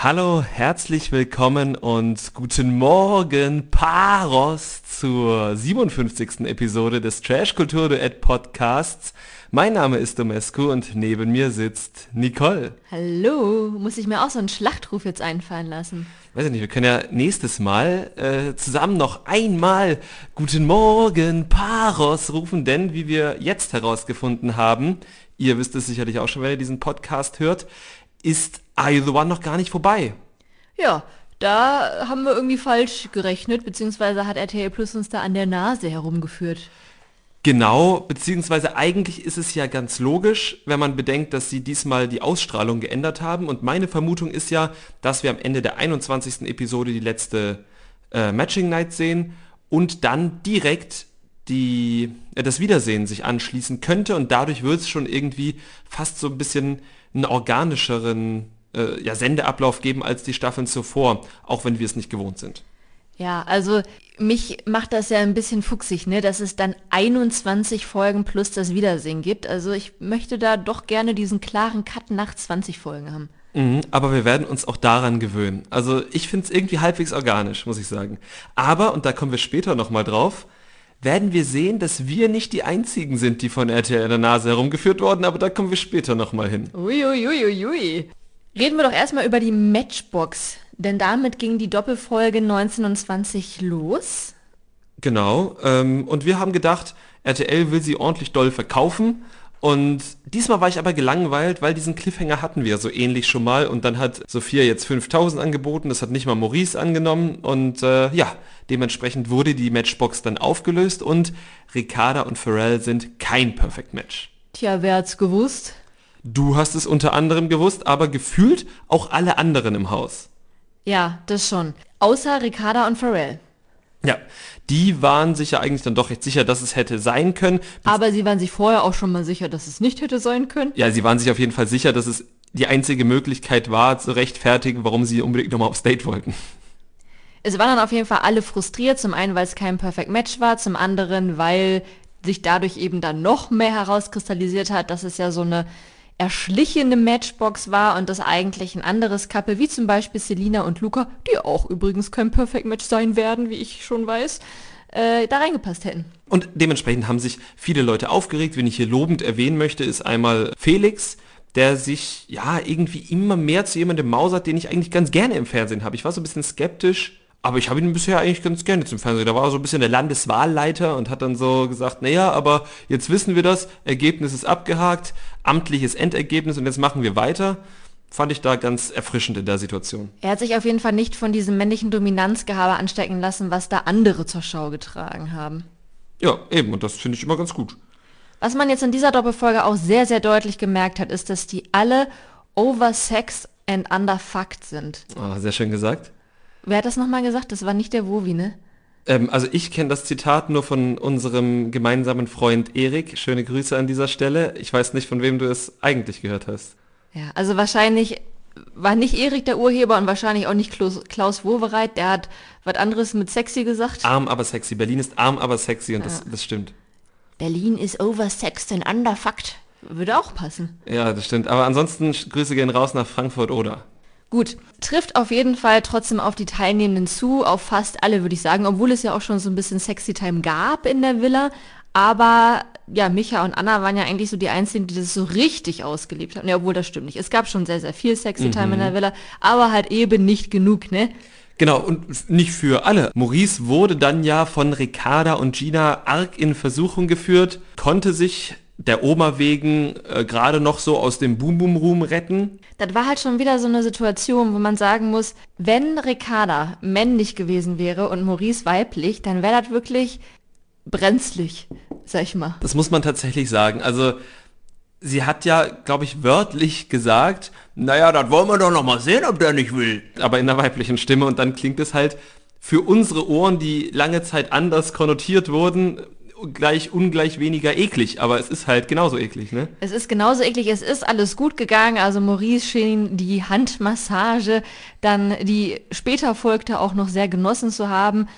Hallo, herzlich willkommen und guten Morgen, Paros, zur 57. Episode des Trash Kultur Duett Podcasts. Mein Name ist Domescu und neben mir sitzt Nicole. Hallo, muss ich mir auch so einen Schlachtruf jetzt einfallen lassen? Weiß ich nicht, wir können ja nächstes Mal äh, zusammen noch einmal Guten Morgen, Paros rufen, denn wie wir jetzt herausgefunden haben, ihr wisst es sicherlich auch schon, wenn ihr diesen Podcast hört, ist Are You The One noch gar nicht vorbei. Ja, da haben wir irgendwie falsch gerechnet, beziehungsweise hat RTL Plus uns da an der Nase herumgeführt. Genau, beziehungsweise eigentlich ist es ja ganz logisch, wenn man bedenkt, dass sie diesmal die Ausstrahlung geändert haben. Und meine Vermutung ist ja, dass wir am Ende der 21. Episode die letzte äh, Matching Night sehen und dann direkt die, äh, das Wiedersehen sich anschließen könnte und dadurch wird es schon irgendwie fast so ein bisschen einen organischeren äh, ja, Sendeablauf geben als die Staffeln zuvor, auch wenn wir es nicht gewohnt sind. Ja, also mich macht das ja ein bisschen fuchsig, ne, dass es dann 21 Folgen plus das Wiedersehen gibt. Also ich möchte da doch gerne diesen klaren Cut nach 20 Folgen haben. Mhm, aber wir werden uns auch daran gewöhnen. Also ich finde es irgendwie halbwegs organisch, muss ich sagen. Aber, und da kommen wir später nochmal drauf, werden wir sehen, dass wir nicht die einzigen sind, die von RTL in der Nase herumgeführt wurden, aber da kommen wir später nochmal hin. Uiuiuiui. Ui, ui, ui. Reden wir doch erstmal über die Matchbox, denn damit ging die Doppelfolge 1920 los. Genau, ähm, und wir haben gedacht, RTL will sie ordentlich doll verkaufen und diesmal war ich aber gelangweilt, weil diesen Cliffhanger hatten wir so ähnlich schon mal und dann hat Sophia jetzt 5000 angeboten, das hat nicht mal Maurice angenommen und äh, ja, dementsprechend wurde die Matchbox dann aufgelöst und Ricarda und Pharrell sind kein Perfect Match. Tja, wer hat's gewusst? Du hast es unter anderem gewusst, aber gefühlt auch alle anderen im Haus. Ja, das schon. Außer Ricarda und Pharrell. Ja, die waren sich ja eigentlich dann doch recht sicher, dass es hätte sein können. Aber sie waren sich vorher auch schon mal sicher, dass es nicht hätte sein können. Ja, sie waren sich auf jeden Fall sicher, dass es die einzige Möglichkeit war, zu rechtfertigen, warum sie unbedingt nochmal aufs Date wollten. Es waren dann auf jeden Fall alle frustriert, zum einen, weil es kein Perfect Match war, zum anderen, weil sich dadurch eben dann noch mehr herauskristallisiert hat, dass es ja so eine erschlichene Matchbox war und das eigentlich ein anderes Couple, wie zum Beispiel Selina und Luca, die auch übrigens kein Perfect Match sein werden, wie ich schon weiß, äh, da reingepasst hätten. Und dementsprechend haben sich viele Leute aufgeregt. Wen ich hier lobend erwähnen möchte, ist einmal Felix, der sich ja irgendwie immer mehr zu jemandem mausert, den ich eigentlich ganz gerne im Fernsehen habe. Ich war so ein bisschen skeptisch, aber ich habe ihn bisher eigentlich ganz gerne zum Fernsehen. Da war er so ein bisschen der Landeswahlleiter und hat dann so gesagt, naja, aber jetzt wissen wir das, Ergebnis ist abgehakt, amtliches Endergebnis und jetzt machen wir weiter. Fand ich da ganz erfrischend in der Situation. Er hat sich auf jeden Fall nicht von diesem männlichen Dominanzgehabe anstecken lassen, was da andere zur Schau getragen haben. Ja, eben, und das finde ich immer ganz gut. Was man jetzt in dieser Doppelfolge auch sehr, sehr deutlich gemerkt hat, ist, dass die alle oversexed and underfucked sind. Ah, sehr schön gesagt. Wer hat das nochmal gesagt? Das war nicht der Wovi, ne? Ähm, also ich kenne das Zitat nur von unserem gemeinsamen Freund Erik. Schöne Grüße an dieser Stelle. Ich weiß nicht, von wem du es eigentlich gehört hast. Ja, also wahrscheinlich war nicht Erik der Urheber und wahrscheinlich auch nicht Klaus, Klaus Wowereit. Der hat was anderes mit sexy gesagt. Arm, aber sexy. Berlin ist arm, aber sexy und ja. das, das stimmt. Berlin ist oversexed and underfucked. Würde auch passen. Ja, das stimmt. Aber ansonsten Grüße gehen raus nach Frankfurt oder. Gut, trifft auf jeden Fall trotzdem auf die Teilnehmenden zu, auf fast alle würde ich sagen, obwohl es ja auch schon so ein bisschen Sexy Time gab in der Villa. Aber ja, Micha und Anna waren ja eigentlich so die Einzigen, die das so richtig ausgelebt haben. Ja, obwohl das stimmt nicht. Es gab schon sehr, sehr viel Sexy Time mhm. in der Villa, aber halt eben nicht genug, ne? Genau, und nicht für alle. Maurice wurde dann ja von Ricarda und Gina arg in Versuchung geführt, konnte sich der Oma wegen äh, gerade noch so aus dem Boom Boom Room retten. Das war halt schon wieder so eine Situation, wo man sagen muss, wenn Ricarda männlich gewesen wäre und Maurice weiblich, dann wäre das wirklich brenzlig, sag ich mal. Das muss man tatsächlich sagen. Also sie hat ja, glaube ich, wörtlich gesagt, naja, das wollen wir doch noch mal sehen, ob der nicht will. Aber in der weiblichen Stimme und dann klingt es halt für unsere Ohren, die lange Zeit anders konnotiert wurden, gleich ungleich weniger eklig, aber es ist halt genauso eklig, ne? Es ist genauso eklig, es ist alles gut gegangen, also Maurice schien die Handmassage, dann die später folgte auch noch sehr genossen zu haben.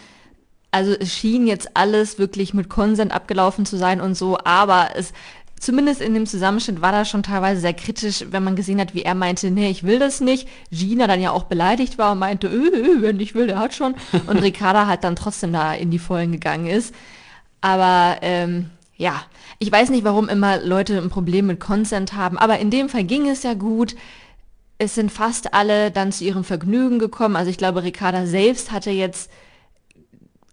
also es schien jetzt alles wirklich mit Konsent abgelaufen zu sein und so, aber es zumindest in dem Zusammenschnitt war das schon teilweise sehr kritisch, wenn man gesehen hat, wie er meinte, nee, ich will das nicht. Gina dann ja auch beleidigt war und meinte, äh, äh, wenn ich will, der hat schon. Und Ricarda halt dann trotzdem da in die Vollen gegangen ist. Aber ähm, ja, ich weiß nicht, warum immer Leute ein Problem mit Consent haben, aber in dem Fall ging es ja gut. Es sind fast alle dann zu ihrem Vergnügen gekommen. Also ich glaube, Ricarda selbst hatte jetzt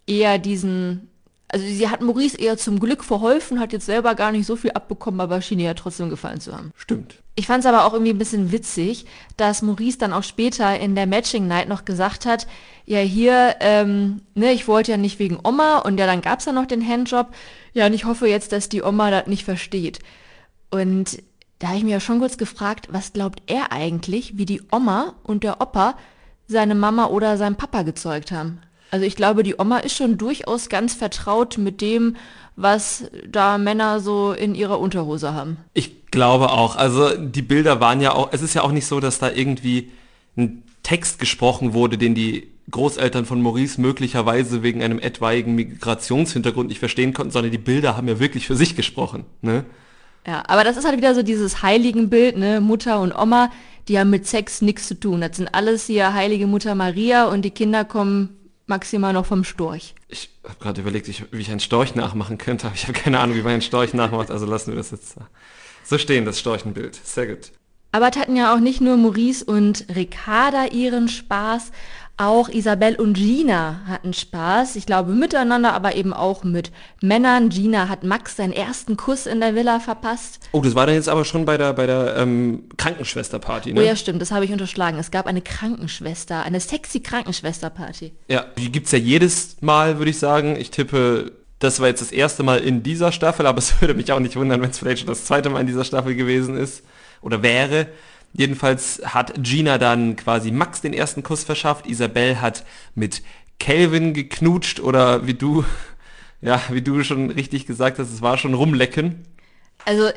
eher diesen also sie hat Maurice eher zum Glück verholfen, hat jetzt selber gar nicht so viel abbekommen, aber schien ihr ja trotzdem gefallen zu haben. Stimmt. Ich fand es aber auch irgendwie ein bisschen witzig, dass Maurice dann auch später in der Matching Night noch gesagt hat, ja hier, ähm, ne, ich wollte ja nicht wegen Oma und ja, dann gab's ja noch den Handjob. Ja, und ich hoffe jetzt, dass die Oma das nicht versteht. Und da habe ich mir ja schon kurz gefragt, was glaubt er eigentlich, wie die Oma und der Opa seine Mama oder seinen Papa gezeugt haben? Also ich glaube, die Oma ist schon durchaus ganz vertraut mit dem, was da Männer so in ihrer Unterhose haben. Ich glaube auch. Also die Bilder waren ja auch, es ist ja auch nicht so, dass da irgendwie ein Text gesprochen wurde, den die Großeltern von Maurice möglicherweise wegen einem etwaigen Migrationshintergrund nicht verstehen konnten, sondern die Bilder haben ja wirklich für sich gesprochen. Ne? Ja, aber das ist halt wieder so dieses Heiligenbild, ne? Mutter und Oma, die haben mit Sex nichts zu tun. Das sind alles hier heilige Mutter Maria und die Kinder kommen maximal noch vom Storch. Ich habe gerade überlegt, wie ich einen Storch nachmachen könnte, aber ich habe keine Ahnung, wie man einen Storch nachmacht, also lassen wir das jetzt so stehen, das Storchenbild. Sehr gut. Aber hatten ja auch nicht nur Maurice und Ricarda ihren Spaß, auch Isabelle und Gina hatten Spaß. Ich glaube miteinander, aber eben auch mit Männern. Gina hat Max seinen ersten Kuss in der Villa verpasst. Oh, das war dann jetzt aber schon bei der, bei der ähm, Krankenschwesterparty, ne? Oh ja, stimmt, das habe ich unterschlagen. Es gab eine Krankenschwester, eine sexy Krankenschwesterparty. Ja, die gibt's ja jedes Mal, würde ich sagen. Ich tippe, das war jetzt das erste Mal in dieser Staffel, aber es würde mich auch nicht wundern, wenn es vielleicht schon das zweite Mal in dieser Staffel gewesen ist oder wäre. Jedenfalls hat Gina dann quasi Max den ersten Kuss verschafft. Isabelle hat mit Calvin geknutscht oder wie du, ja, wie du schon richtig gesagt hast, es war schon rumlecken. Also,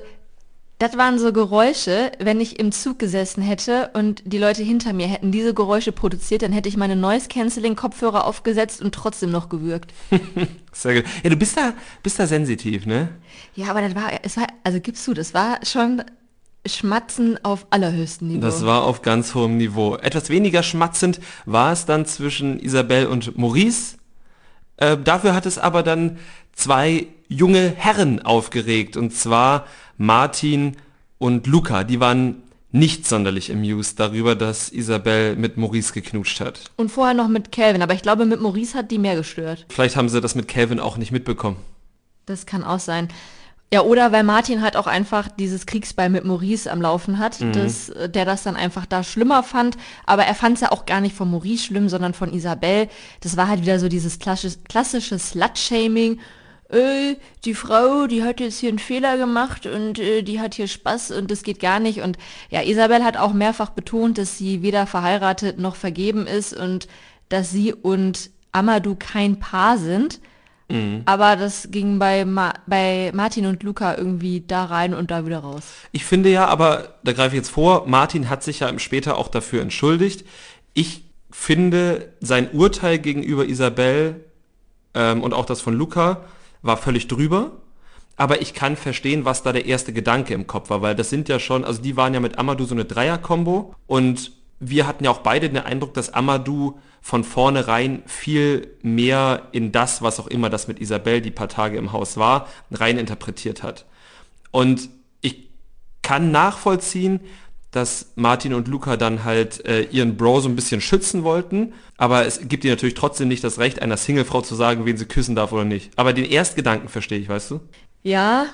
das waren so Geräusche, wenn ich im Zug gesessen hätte und die Leute hinter mir hätten diese Geräusche produziert, dann hätte ich meine Noise Cancelling Kopfhörer aufgesetzt und trotzdem noch gewürgt. Sehr gut. Ja, du bist da, bist da sensitiv, ne? Ja, aber das war, es war, also gibst du, das war schon Schmatzen auf allerhöchstem Niveau. Das war auf ganz hohem Niveau. Etwas weniger schmatzend war es dann zwischen Isabelle und Maurice. Äh, dafür hat es aber dann zwei junge Herren aufgeregt, und zwar Martin und Luca. Die waren nicht sonderlich amused darüber, dass Isabelle mit Maurice geknutscht hat. Und vorher noch mit Calvin, aber ich glaube, mit Maurice hat die mehr gestört. Vielleicht haben sie das mit Calvin auch nicht mitbekommen. Das kann auch sein. Ja, oder weil Martin halt auch einfach dieses Kriegsbeil mit Maurice am Laufen hat, mhm. dass, äh, der das dann einfach da schlimmer fand. Aber er fand es ja auch gar nicht von Maurice schlimm, sondern von Isabelle. Das war halt wieder so dieses klassische, klassische Slut-Shaming. Äh, die Frau, die hat jetzt hier einen Fehler gemacht und äh, die hat hier Spaß und das geht gar nicht. Und ja, Isabelle hat auch mehrfach betont, dass sie weder verheiratet noch vergeben ist und dass sie und Amadou kein Paar sind. Mhm. Aber das ging bei, Ma bei Martin und Luca irgendwie da rein und da wieder raus. Ich finde ja, aber da greife ich jetzt vor, Martin hat sich ja später auch dafür entschuldigt. Ich finde, sein Urteil gegenüber Isabel ähm, und auch das von Luca war völlig drüber. Aber ich kann verstehen, was da der erste Gedanke im Kopf war, weil das sind ja schon, also die waren ja mit Amadou so eine Dreier-Kombo und wir hatten ja auch beide den Eindruck, dass Amadou von vornherein viel mehr in das, was auch immer das mit Isabel die paar Tage im Haus war, rein interpretiert hat. Und ich kann nachvollziehen, dass Martin und Luca dann halt äh, ihren Bro so ein bisschen schützen wollten, aber es gibt ihnen natürlich trotzdem nicht das Recht, einer Singlefrau zu sagen, wen sie küssen darf oder nicht. Aber den Erstgedanken verstehe ich, weißt du? Ja,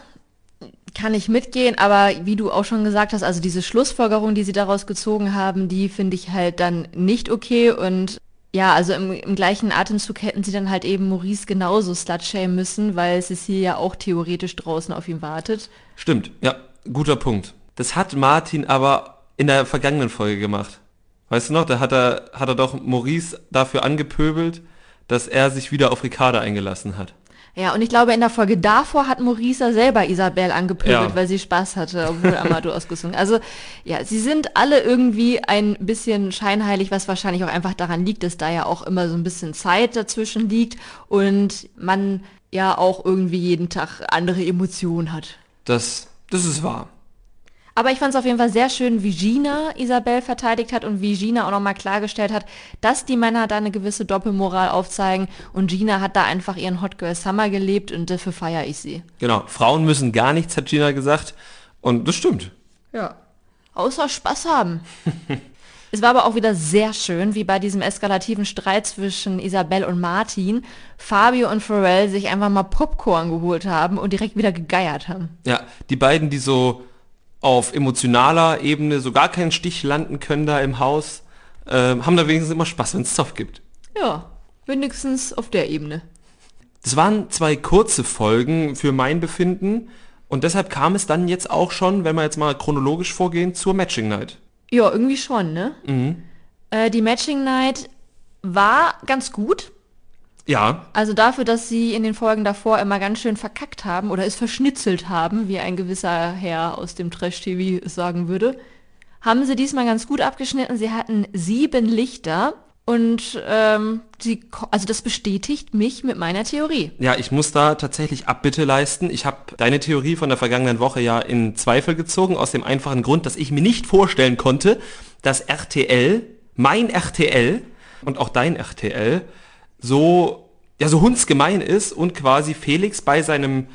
kann ich mitgehen, aber wie du auch schon gesagt hast, also diese Schlussfolgerung, die sie daraus gezogen haben, die finde ich halt dann nicht okay und ja, also im, im, gleichen Atemzug hätten sie dann halt eben Maurice genauso slutshamen müssen, weil Cecile ja auch theoretisch draußen auf ihn wartet. Stimmt, ja, guter Punkt. Das hat Martin aber in der vergangenen Folge gemacht. Weißt du noch, da hat er, hat er doch Maurice dafür angepöbelt, dass er sich wieder auf Ricarda eingelassen hat. Ja, und ich glaube, in der Folge davor hat Maurisa selber Isabel angepöbelt, Ja. weil sie Spaß hatte, obwohl Amadou ausgesungen. Also, ja, sie sind alle irgendwie ein bisschen scheinheilig, was wahrscheinlich auch einfach daran liegt, dass da ja auch immer so ein bisschen Zeit dazwischen liegt und man ja auch irgendwie jeden Tag andere Emotionen hat. Das, das ist wahr. Aber ich fand es auf jeden Fall sehr schön, wie Gina Isabel verteidigt hat und wie Gina auch nochmal klargestellt hat, dass die Männer da eine gewisse Doppelmoral aufzeigen und Gina hat da einfach ihren Hot Girl Summer gelebt und dafür feiere ich sie. Genau. Frauen müssen gar nichts, hat Gina gesagt. Und das stimmt. Ja. Außer Spaß haben. es war aber auch wieder sehr schön, wie bei diesem eskalativen Streit zwischen Isabel und Martin Fabio und Pharrell sich einfach mal Popcorn geholt haben und direkt wieder gegeiert haben. Ja, die beiden, die so auf emotionaler Ebene so gar keinen Stich landen können da im Haus, ähm, haben da wenigstens immer Spaß, wenn es Zoff gibt. Ja, wenigstens auf der Ebene. Das waren zwei kurze Folgen für mein Befinden und deshalb kam es dann jetzt auch schon, wenn wir jetzt mal chronologisch vorgehen, zur Matching Night. Ja, irgendwie schon, ne? Äh, die Matching Night war ganz gut. Ja, Also dafür, dass sie in den Folgen davor immer ganz schön verkackt haben oder es verschnitzelt haben, wie ein gewisser Herr aus dem Trash-TV es sagen würde, haben sie diesmal ganz gut abgeschnitten. Sie hatten sieben Lichter und ähm, sie, ko- also das bestätigt mich mit meiner Theorie. ja, ich muss da tatsächlich Abbitte leisten. Ich habe deine Theorie von der vergangenen Woche ja in Zweifel gezogen, aus dem einfachen Grund, dass ich mir nicht vorstellen konnte, dass RTL, mein RTL und auch dein RTL, so, ja, so hundsgemein ist und quasi Felix bei seinem,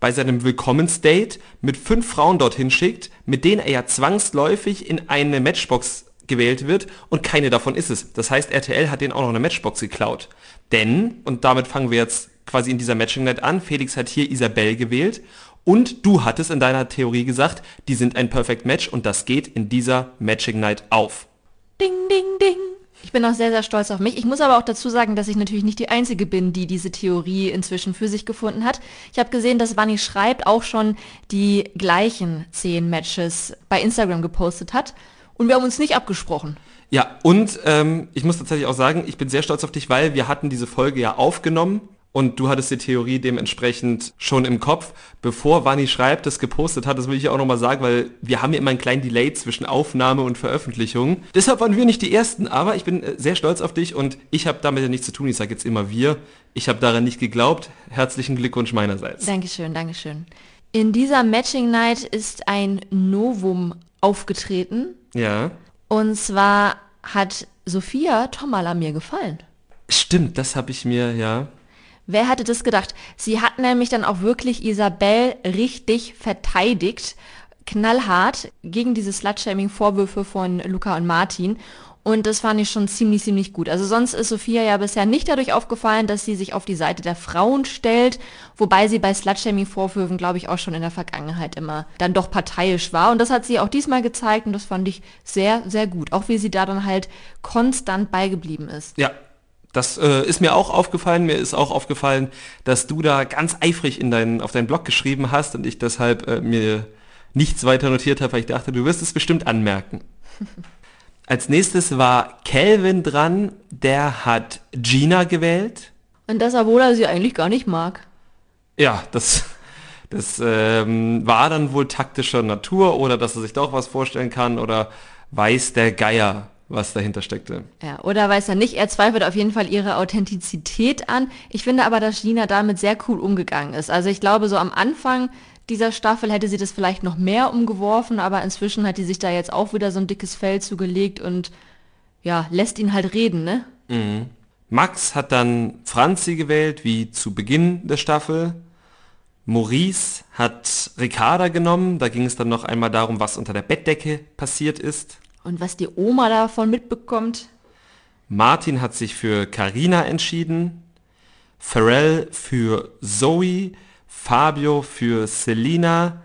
bei seinem Willkommensdate mit fünf Frauen dorthin schickt, mit denen er ja zwangsläufig in eine Matchbox gewählt wird und keine davon ist es. Das heißt, RTL hat denen auch noch eine Matchbox geklaut. Denn, und damit fangen wir jetzt quasi in dieser Matching Night an, Felix hat hier Isabel gewählt und du hattest in deiner Theorie gesagt, die sind ein Perfect Match und das geht in dieser Matching Night auf. Ding, ding, ding. Ich bin auch sehr, sehr stolz auf mich. Ich muss aber auch dazu sagen, dass ich natürlich nicht die Einzige bin, die diese Theorie inzwischen für sich gefunden hat. Ich habe gesehen, dass Vanni Schreibt auch schon die gleichen zehn Matches bei Instagram gepostet hat. Und wir haben uns nicht abgesprochen. Ja, und ähm, ich muss tatsächlich auch sagen, ich bin sehr stolz auf dich, weil wir hatten diese Folge ja aufgenommen und du hattest die Theorie dementsprechend schon im Kopf, bevor Vani schreibt, das gepostet hat, das will ich auch nochmal sagen, weil wir haben ja immer einen kleinen Delay zwischen Aufnahme und Veröffentlichung. Deshalb waren wir nicht die Ersten, aber ich bin äh, sehr stolz auf dich und ich habe damit ja nichts zu tun, ich sage jetzt immer wir. Ich habe daran nicht geglaubt. Herzlichen Glückwunsch meinerseits. Dankeschön, Dankeschön. In dieser Matching Night ist ein Novum aufgetreten. Ja. Und zwar hat Sophia Tomala mir gefallen. Stimmt, das habe ich mir, ja. Wer hätte das gedacht? Sie hat nämlich dann auch wirklich Isabel richtig verteidigt, knallhart gegen diese Slut-Shaming-Vorwürfe von Luca und Martin. Und das fand ich schon ziemlich, ziemlich gut. Also sonst ist Sophia ja bisher nicht dadurch aufgefallen, dass sie sich auf die Seite der Frauen stellt, wobei sie bei Slut-Shaming-Vorwürfen, glaube ich, auch schon in der Vergangenheit immer dann doch parteiisch war. Und das hat sie auch diesmal gezeigt und das fand ich sehr, sehr gut. Auch wie sie da dann halt konstant beigeblieben ist. Ja, das äh, ist mir auch aufgefallen. Mir ist auch aufgefallen, dass du da ganz eifrig in deinen, auf deinen Blog geschrieben hast und ich deshalb äh, mir nichts weiter notiert habe, weil ich dachte, du wirst es bestimmt anmerken. Als nächstes war Calvin dran, der hat Gina gewählt. Und das, obwohl er sie eigentlich gar nicht mag. Ja, das, das ähm, war dann wohl taktischer Natur oder dass er sich doch was vorstellen kann oder weiß der Geier, was dahinter steckte. Ja, oder weiß er nicht, er zweifelt auf jeden Fall ihre Authentizität an. Ich finde aber, dass Gina damit sehr cool umgegangen ist. Also ich glaube, so am Anfang dieser Staffel hätte sie das vielleicht noch mehr umgeworfen, aber inzwischen hat die sich da jetzt auch wieder so ein dickes Fell zugelegt und ja, lässt ihn halt reden, ne? Max hat dann Franzi gewählt, wie zu Beginn der Staffel. Maurice hat Ricarda genommen. Da ging es dann noch einmal darum, was unter der Bettdecke passiert ist. Und was die Oma davon mitbekommt, Martin hat sich für Carina entschieden. Pharrell für Zoe. Fabio für Selina.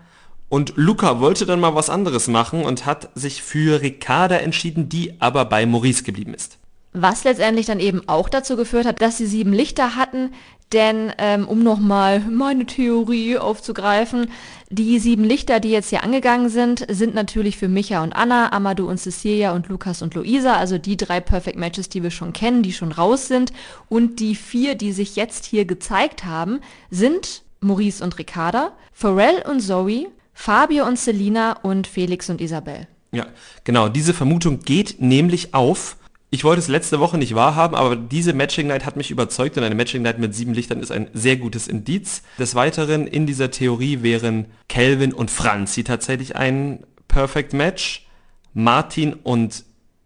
Und Luca wollte dann mal was anderes machen und hat sich für Ricarda entschieden, die aber bei Maurice geblieben ist. was letztendlich dann eben auch dazu geführt hat, dass sie sieben Lichter hatten, Denn ähm, um nochmal meine Theorie aufzugreifen, die sieben Lichter, die jetzt hier angegangen sind, sind natürlich für Micha und Anna, Amadou und Cecilia und Lukas und Luisa, also die drei Perfect Matches, die wir schon kennen, die schon raus sind. Und die vier, die sich jetzt hier gezeigt haben, sind Maurice und Ricarda, Pharrell und Zoe, Fabio und Selina und Felix und Isabel. Ja, genau. Diese Vermutung geht nämlich auf. Ich wollte es letzte Woche nicht wahrhaben, aber diese Matching Night hat mich überzeugt und eine Matching Night mit sieben Lichtern ist ein sehr gutes Indiz. Des Weiteren in dieser Theorie wären Kelvin und Franzi tatsächlich ein Perfect Match. Martin und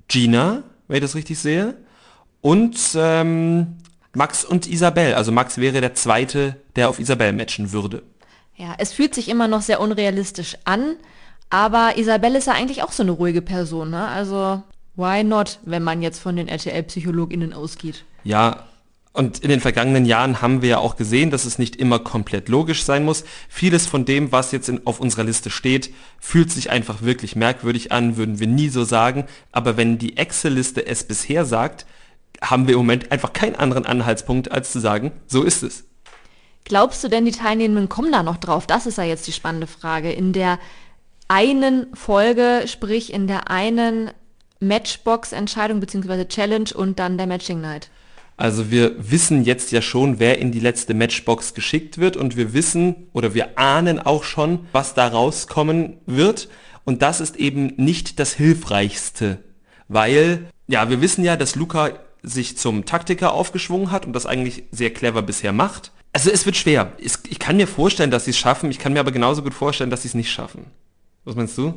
Gina, wenn ich das richtig sehe. Und ähm, Max und Isabel. Also Max wäre der zweite, der auf Isabel matchen würde. Ja, es fühlt sich immer noch sehr unrealistisch an, aber Isabelle ist ja eigentlich auch so eine ruhige Person, ne? Also, why not, wenn man jetzt von den RTL-PsychologInnen ausgeht? Ja, und in den vergangenen Jahren haben wir ja auch gesehen, dass es nicht immer komplett logisch sein muss. Vieles von dem, was jetzt in, auf unserer Liste steht, fühlt sich einfach wirklich merkwürdig an, würden wir nie so sagen. Aber wenn die Excel-Liste es bisher sagt, haben wir im Moment einfach keinen anderen Anhaltspunkt, als zu sagen, so ist es. Glaubst du denn, die Teilnehmenden kommen da noch drauf? Das ist ja jetzt die spannende Frage. In der einen Folge, sprich in der einen Matchbox-Entscheidung bzw. Challenge und dann der Matching Night? Also wir wissen jetzt ja schon, wer in die letzte Matchbox geschickt wird und wir wissen oder wir ahnen auch schon, was da rauskommen wird. Und das ist eben nicht das Hilfreichste, weil ja, wir wissen ja, dass Luca sich zum Taktiker aufgeschwungen hat und das eigentlich sehr clever bisher macht. Also es wird schwer. Ich kann mir vorstellen, dass sie es schaffen. Ich kann mir aber genauso gut vorstellen, dass sie es nicht schaffen. Was meinst du?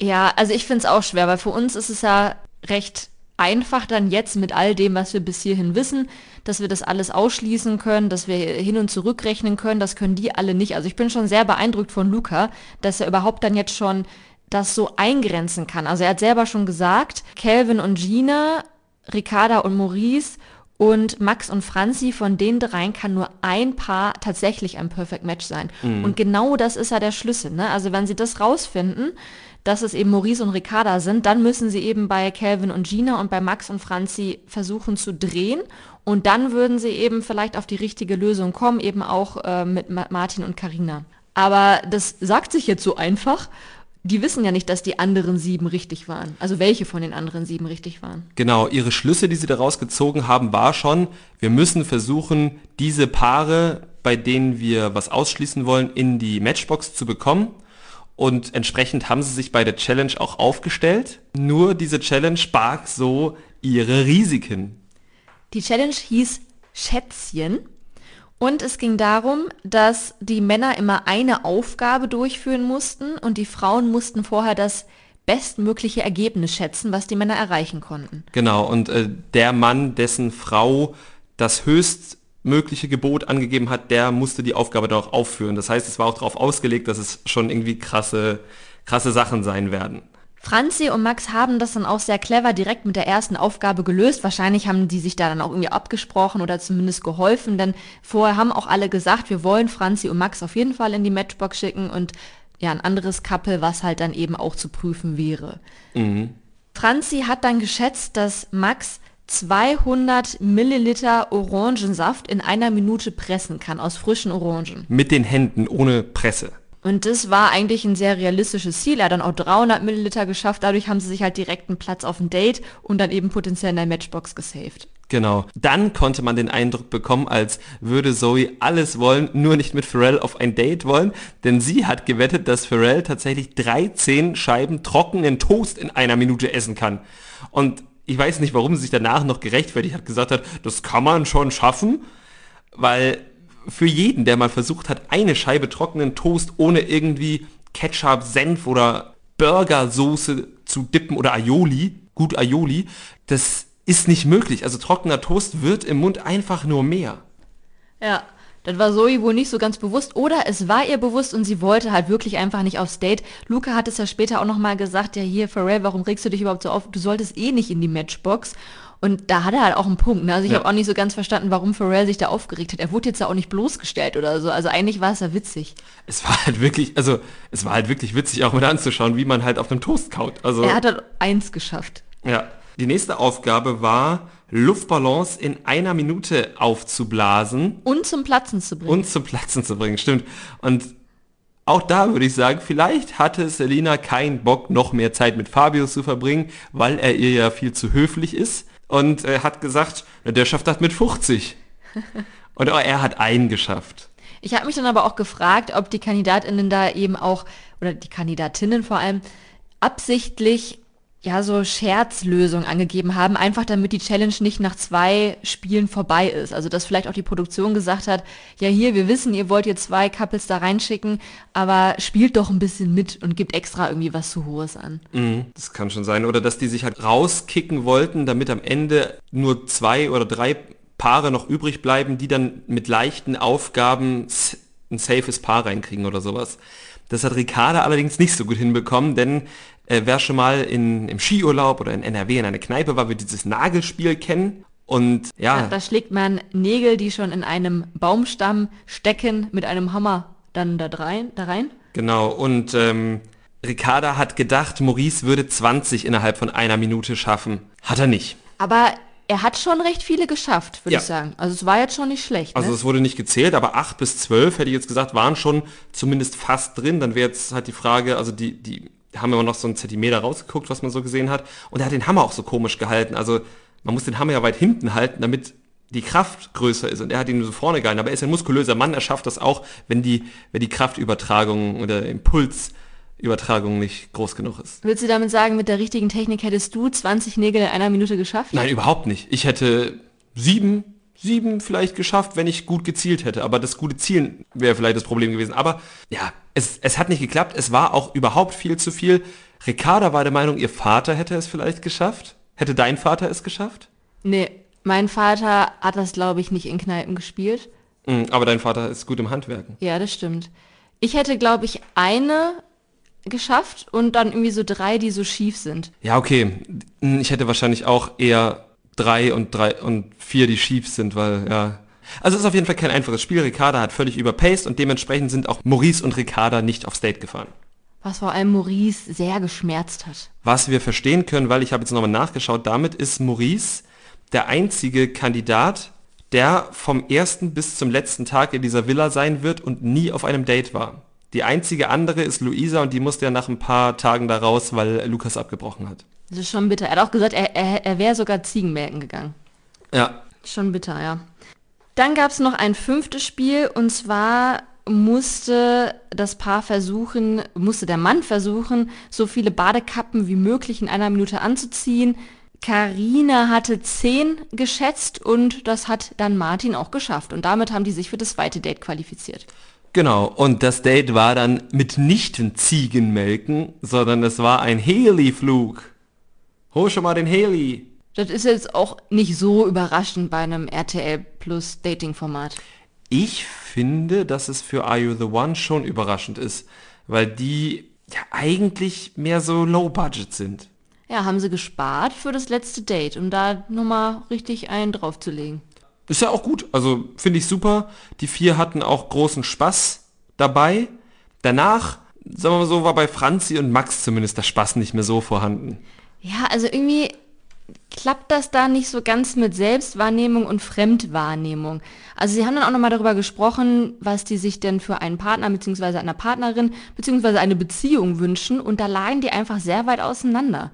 Ja, also ich finde es auch schwer, weil für uns ist es ja recht einfach dann jetzt mit all dem, was wir bis hierhin wissen, dass wir das alles ausschließen können, dass wir hin und zurück rechnen können, das können die alle nicht. Also ich bin schon sehr beeindruckt von Luca, dass er überhaupt dann jetzt schon das so eingrenzen kann. Also er hat selber schon gesagt, Calvin und Gina, Ricarda und Maurice und Max und Franzi, von den dreien kann nur ein Paar tatsächlich ein Perfect Match sein. Mhm. Und genau das ist ja der Schlüssel. Ne? Also wenn sie das rausfinden, dass es eben Maurice und Ricarda sind, dann müssen sie eben bei Calvin und Gina und bei Max und Franzi versuchen zu drehen. Und dann würden sie eben vielleicht auf die richtige Lösung kommen, eben auch äh, mit Ma Martin und Karina. Aber das sagt sich jetzt so einfach die wissen ja nicht, dass die anderen sieben richtig waren. Also welche von den anderen sieben richtig waren. Genau, ihre Schlüsse, die sie daraus gezogen haben, war schon, wir müssen versuchen, diese Paare, bei denen wir was ausschließen wollen, in die Matchbox zu bekommen. Und entsprechend haben sie sich bei der Challenge auch aufgestellt. Nur diese Challenge barg so ihre Risiken. Die Challenge hieß Schätzchen und es ging darum, dass die Männer immer eine Aufgabe durchführen mussten und die Frauen mussten vorher das bestmögliche Ergebnis schätzen, was die Männer erreichen konnten. Genau, und äh, der Mann, dessen Frau das höchstmögliche Gebot angegeben hat, der musste die Aufgabe dann auch aufführen. Das heißt, es war auch darauf ausgelegt, dass es schon irgendwie krasse, krasse Sachen sein werden. Franzi und Max haben das dann auch sehr clever direkt mit der ersten Aufgabe gelöst. Wahrscheinlich haben die sich da dann auch irgendwie abgesprochen oder zumindest geholfen, denn vorher haben auch alle gesagt, wir wollen Franzi und Max auf jeden Fall in die Matchbox schicken und ja, ein anderes Couple, was halt dann eben auch zu prüfen wäre. Mhm. Franzi hat dann geschätzt, dass Max 200 Milliliter Orangensaft in einer Minute pressen kann aus frischen Orangen. Mit den Händen, ohne Presse. Und das war eigentlich ein sehr realistisches Ziel. Er hat dann auch 300 Milliliter geschafft. Dadurch haben sie sich halt direkt einen Platz auf dem Date und dann eben potenziell in der Matchbox gesaved. Genau. Dann konnte man den Eindruck bekommen, als würde Zoe alles wollen, nur nicht mit Pharrell auf ein Date wollen, denn sie hat gewettet, dass Pharrell tatsächlich 13 Scheiben trockenen Toast in einer Minute essen kann. Und ich weiß nicht, warum sie sich danach noch gerechtfertigt hat, gesagt hat, das kann man schon schaffen, weil für jeden, der mal versucht hat, eine Scheibe trockenen Toast ohne irgendwie Ketchup, Senf oder Burgersoße zu dippen oder Aioli, gut Aioli, das ist nicht möglich. Also trockener Toast wird im Mund einfach nur mehr. Ja, das war Zoe wohl nicht so ganz bewusst oder es war ihr bewusst und sie wollte halt wirklich einfach nicht aufs Date. Luca hat es ja später auch nochmal gesagt, ja hier Pharrell, warum regst du dich überhaupt so auf? Du solltest eh nicht in die Matchbox. Und da hat er halt auch einen Punkt. Ne? Also ich ja. habe auch nicht so ganz verstanden, warum Pharrell sich da aufgeregt hat. Er wurde jetzt ja auch nicht bloßgestellt oder so. Also eigentlich war es ja witzig. Es war halt wirklich, also es war halt wirklich witzig, auch mit anzuschauen, wie man halt auf einem Toast kaut. Also er hat halt eins geschafft. Ja. Die nächste Aufgabe war, Luftballons in einer Minute aufzublasen Und zum Platzen zu bringen. und zum Platzen zu bringen. Stimmt. Und auch da würde ich sagen, vielleicht hatte Selina keinen Bock, noch mehr Zeit mit Fabio zu verbringen, weil er ihr ja viel zu höflich ist. Und äh, hat gesagt, der schafft das mit 50. Und auch er hat einen geschafft. Ich habe mich dann aber auch gefragt, ob die Kandidatinnen da eben auch, oder die Kandidatinnen vor allem, absichtlich ja so Scherzlösungen angegeben haben, einfach damit die Challenge nicht nach zwei Spielen vorbei ist. Also dass vielleicht auch die Produktion gesagt hat, ja hier, wir wissen, ihr wollt ihr zwei Couples da reinschicken, aber spielt doch ein bisschen mit und gibt extra irgendwie was zu Hohes an. Mhm, das kann schon sein. Oder dass die sich halt rauskicken wollten, damit am Ende nur zwei oder drei Paare noch übrig bleiben, die dann mit leichten Aufgaben ein safes Paar reinkriegen oder sowas. Das hat Ricarda allerdings nicht so gut hinbekommen, denn äh, wer schon mal in, im Skiurlaub oder in NRW in einer Kneipe war, wird dieses Nagelspiel kennen. Und ja, Ja, da schlägt man Nägel, die schon in einem Baumstamm stecken, mit einem Hammer dann da rein. Da rein. genau. Und ähm, Ricarda hat gedacht, Maurice würde 20 innerhalb von einer Minute schaffen. Hat er nicht. Aber er hat schon recht viele geschafft, würde Ja. ich sagen. Also es war jetzt schon nicht schlecht. Also ne? es wurde nicht gezählt, aber 8 bis 12, hätte ich jetzt gesagt, waren schon zumindest fast drin. Dann wäre jetzt halt die Frage, also die, die haben immer noch so einen Zentimeter rausgeguckt, was man so gesehen hat. Und er hat den Hammer auch so komisch gehalten. Also man muss den Hammer ja weit hinten halten, damit die Kraft größer ist. Und er hat ihn so vorne gehalten. Aber er ist ein muskulöser Mann, er schafft das auch, wenn die, wenn die Kraftübertragung oder Impulsübertragung nicht groß genug ist. Willst du damit sagen, mit der richtigen Technik hättest du 20 Nägel in einer Minute geschafft? Nein, überhaupt nicht. Ich hätte sieben, sieben vielleicht geschafft, wenn ich gut gezielt hätte. Aber das gute Zielen wäre vielleicht das Problem gewesen. Aber ja, es, es hat nicht geklappt. Es war auch überhaupt viel zu viel. Ricarda war der Meinung, ihr Vater hätte es vielleicht geschafft. Hätte dein Vater es geschafft? Nee, mein Vater hat das, glaube ich, nicht in Kneipen gespielt. Mm, Aber dein Vater ist gut im Handwerken. Ja, das stimmt. Ich hätte, glaube ich, eine geschafft und dann irgendwie so drei, die so schief sind. Ja, okay. Ich hätte wahrscheinlich auch eher drei und drei und vier, die schief sind, weil, ja. Also es ist auf jeden Fall kein einfaches Spiel. Ricarda hat völlig überpaced und dementsprechend sind auch Maurice und Ricarda nicht aufs Date gefahren. Was vor allem Maurice sehr geschmerzt hat. Was wir verstehen können, weil ich habe jetzt nochmal nachgeschaut, damit ist Maurice der einzige Kandidat, der vom ersten bis zum letzten Tag in dieser Villa sein wird und nie auf einem Date war. Die einzige andere ist Luisa und die musste ja nach ein paar Tagen da raus, weil Lukas abgebrochen hat. Das ist schon bitter. Er hat auch gesagt, er, er, er wäre sogar Ziegenmelken gegangen. Ja, Schon bitter, ja. Dann gab es noch ein fünftes Spiel und zwar musste das Paar versuchen, musste der Mann versuchen, so viele Badekappen wie möglich in einer Minute anzuziehen. Karina hatte zehn geschätzt und das hat dann Martin auch geschafft. Und damit haben die sich für das zweite Date qualifiziert. genau. Und das Date war dann mitnichten Ziegenmelken, sondern es war ein Heli-Flug. Hol schon mal den Heli. Das ist jetzt auch nicht so überraschend bei einem RTL Plus Dating-Format. Ich finde, dass es für Are You The One schon überraschend ist, weil die ja eigentlich mehr so Low Budget sind. Ja, haben sie gespart für das letzte Date, um da nochmal richtig einen draufzulegen. Ist ja auch gut, also finde ich super. Die vier hatten auch großen Spaß dabei. Danach, sagen wir mal so, war bei Franzi und Max zumindest der Spaß nicht mehr so vorhanden. Ja, also irgendwie klappt das da nicht so ganz mit Selbstwahrnehmung und Fremdwahrnehmung. Also sie haben dann auch nochmal darüber gesprochen, was die sich denn für einen Partner bzw. eine Partnerin bzw. eine Beziehung wünschen und da lagen die einfach sehr weit auseinander.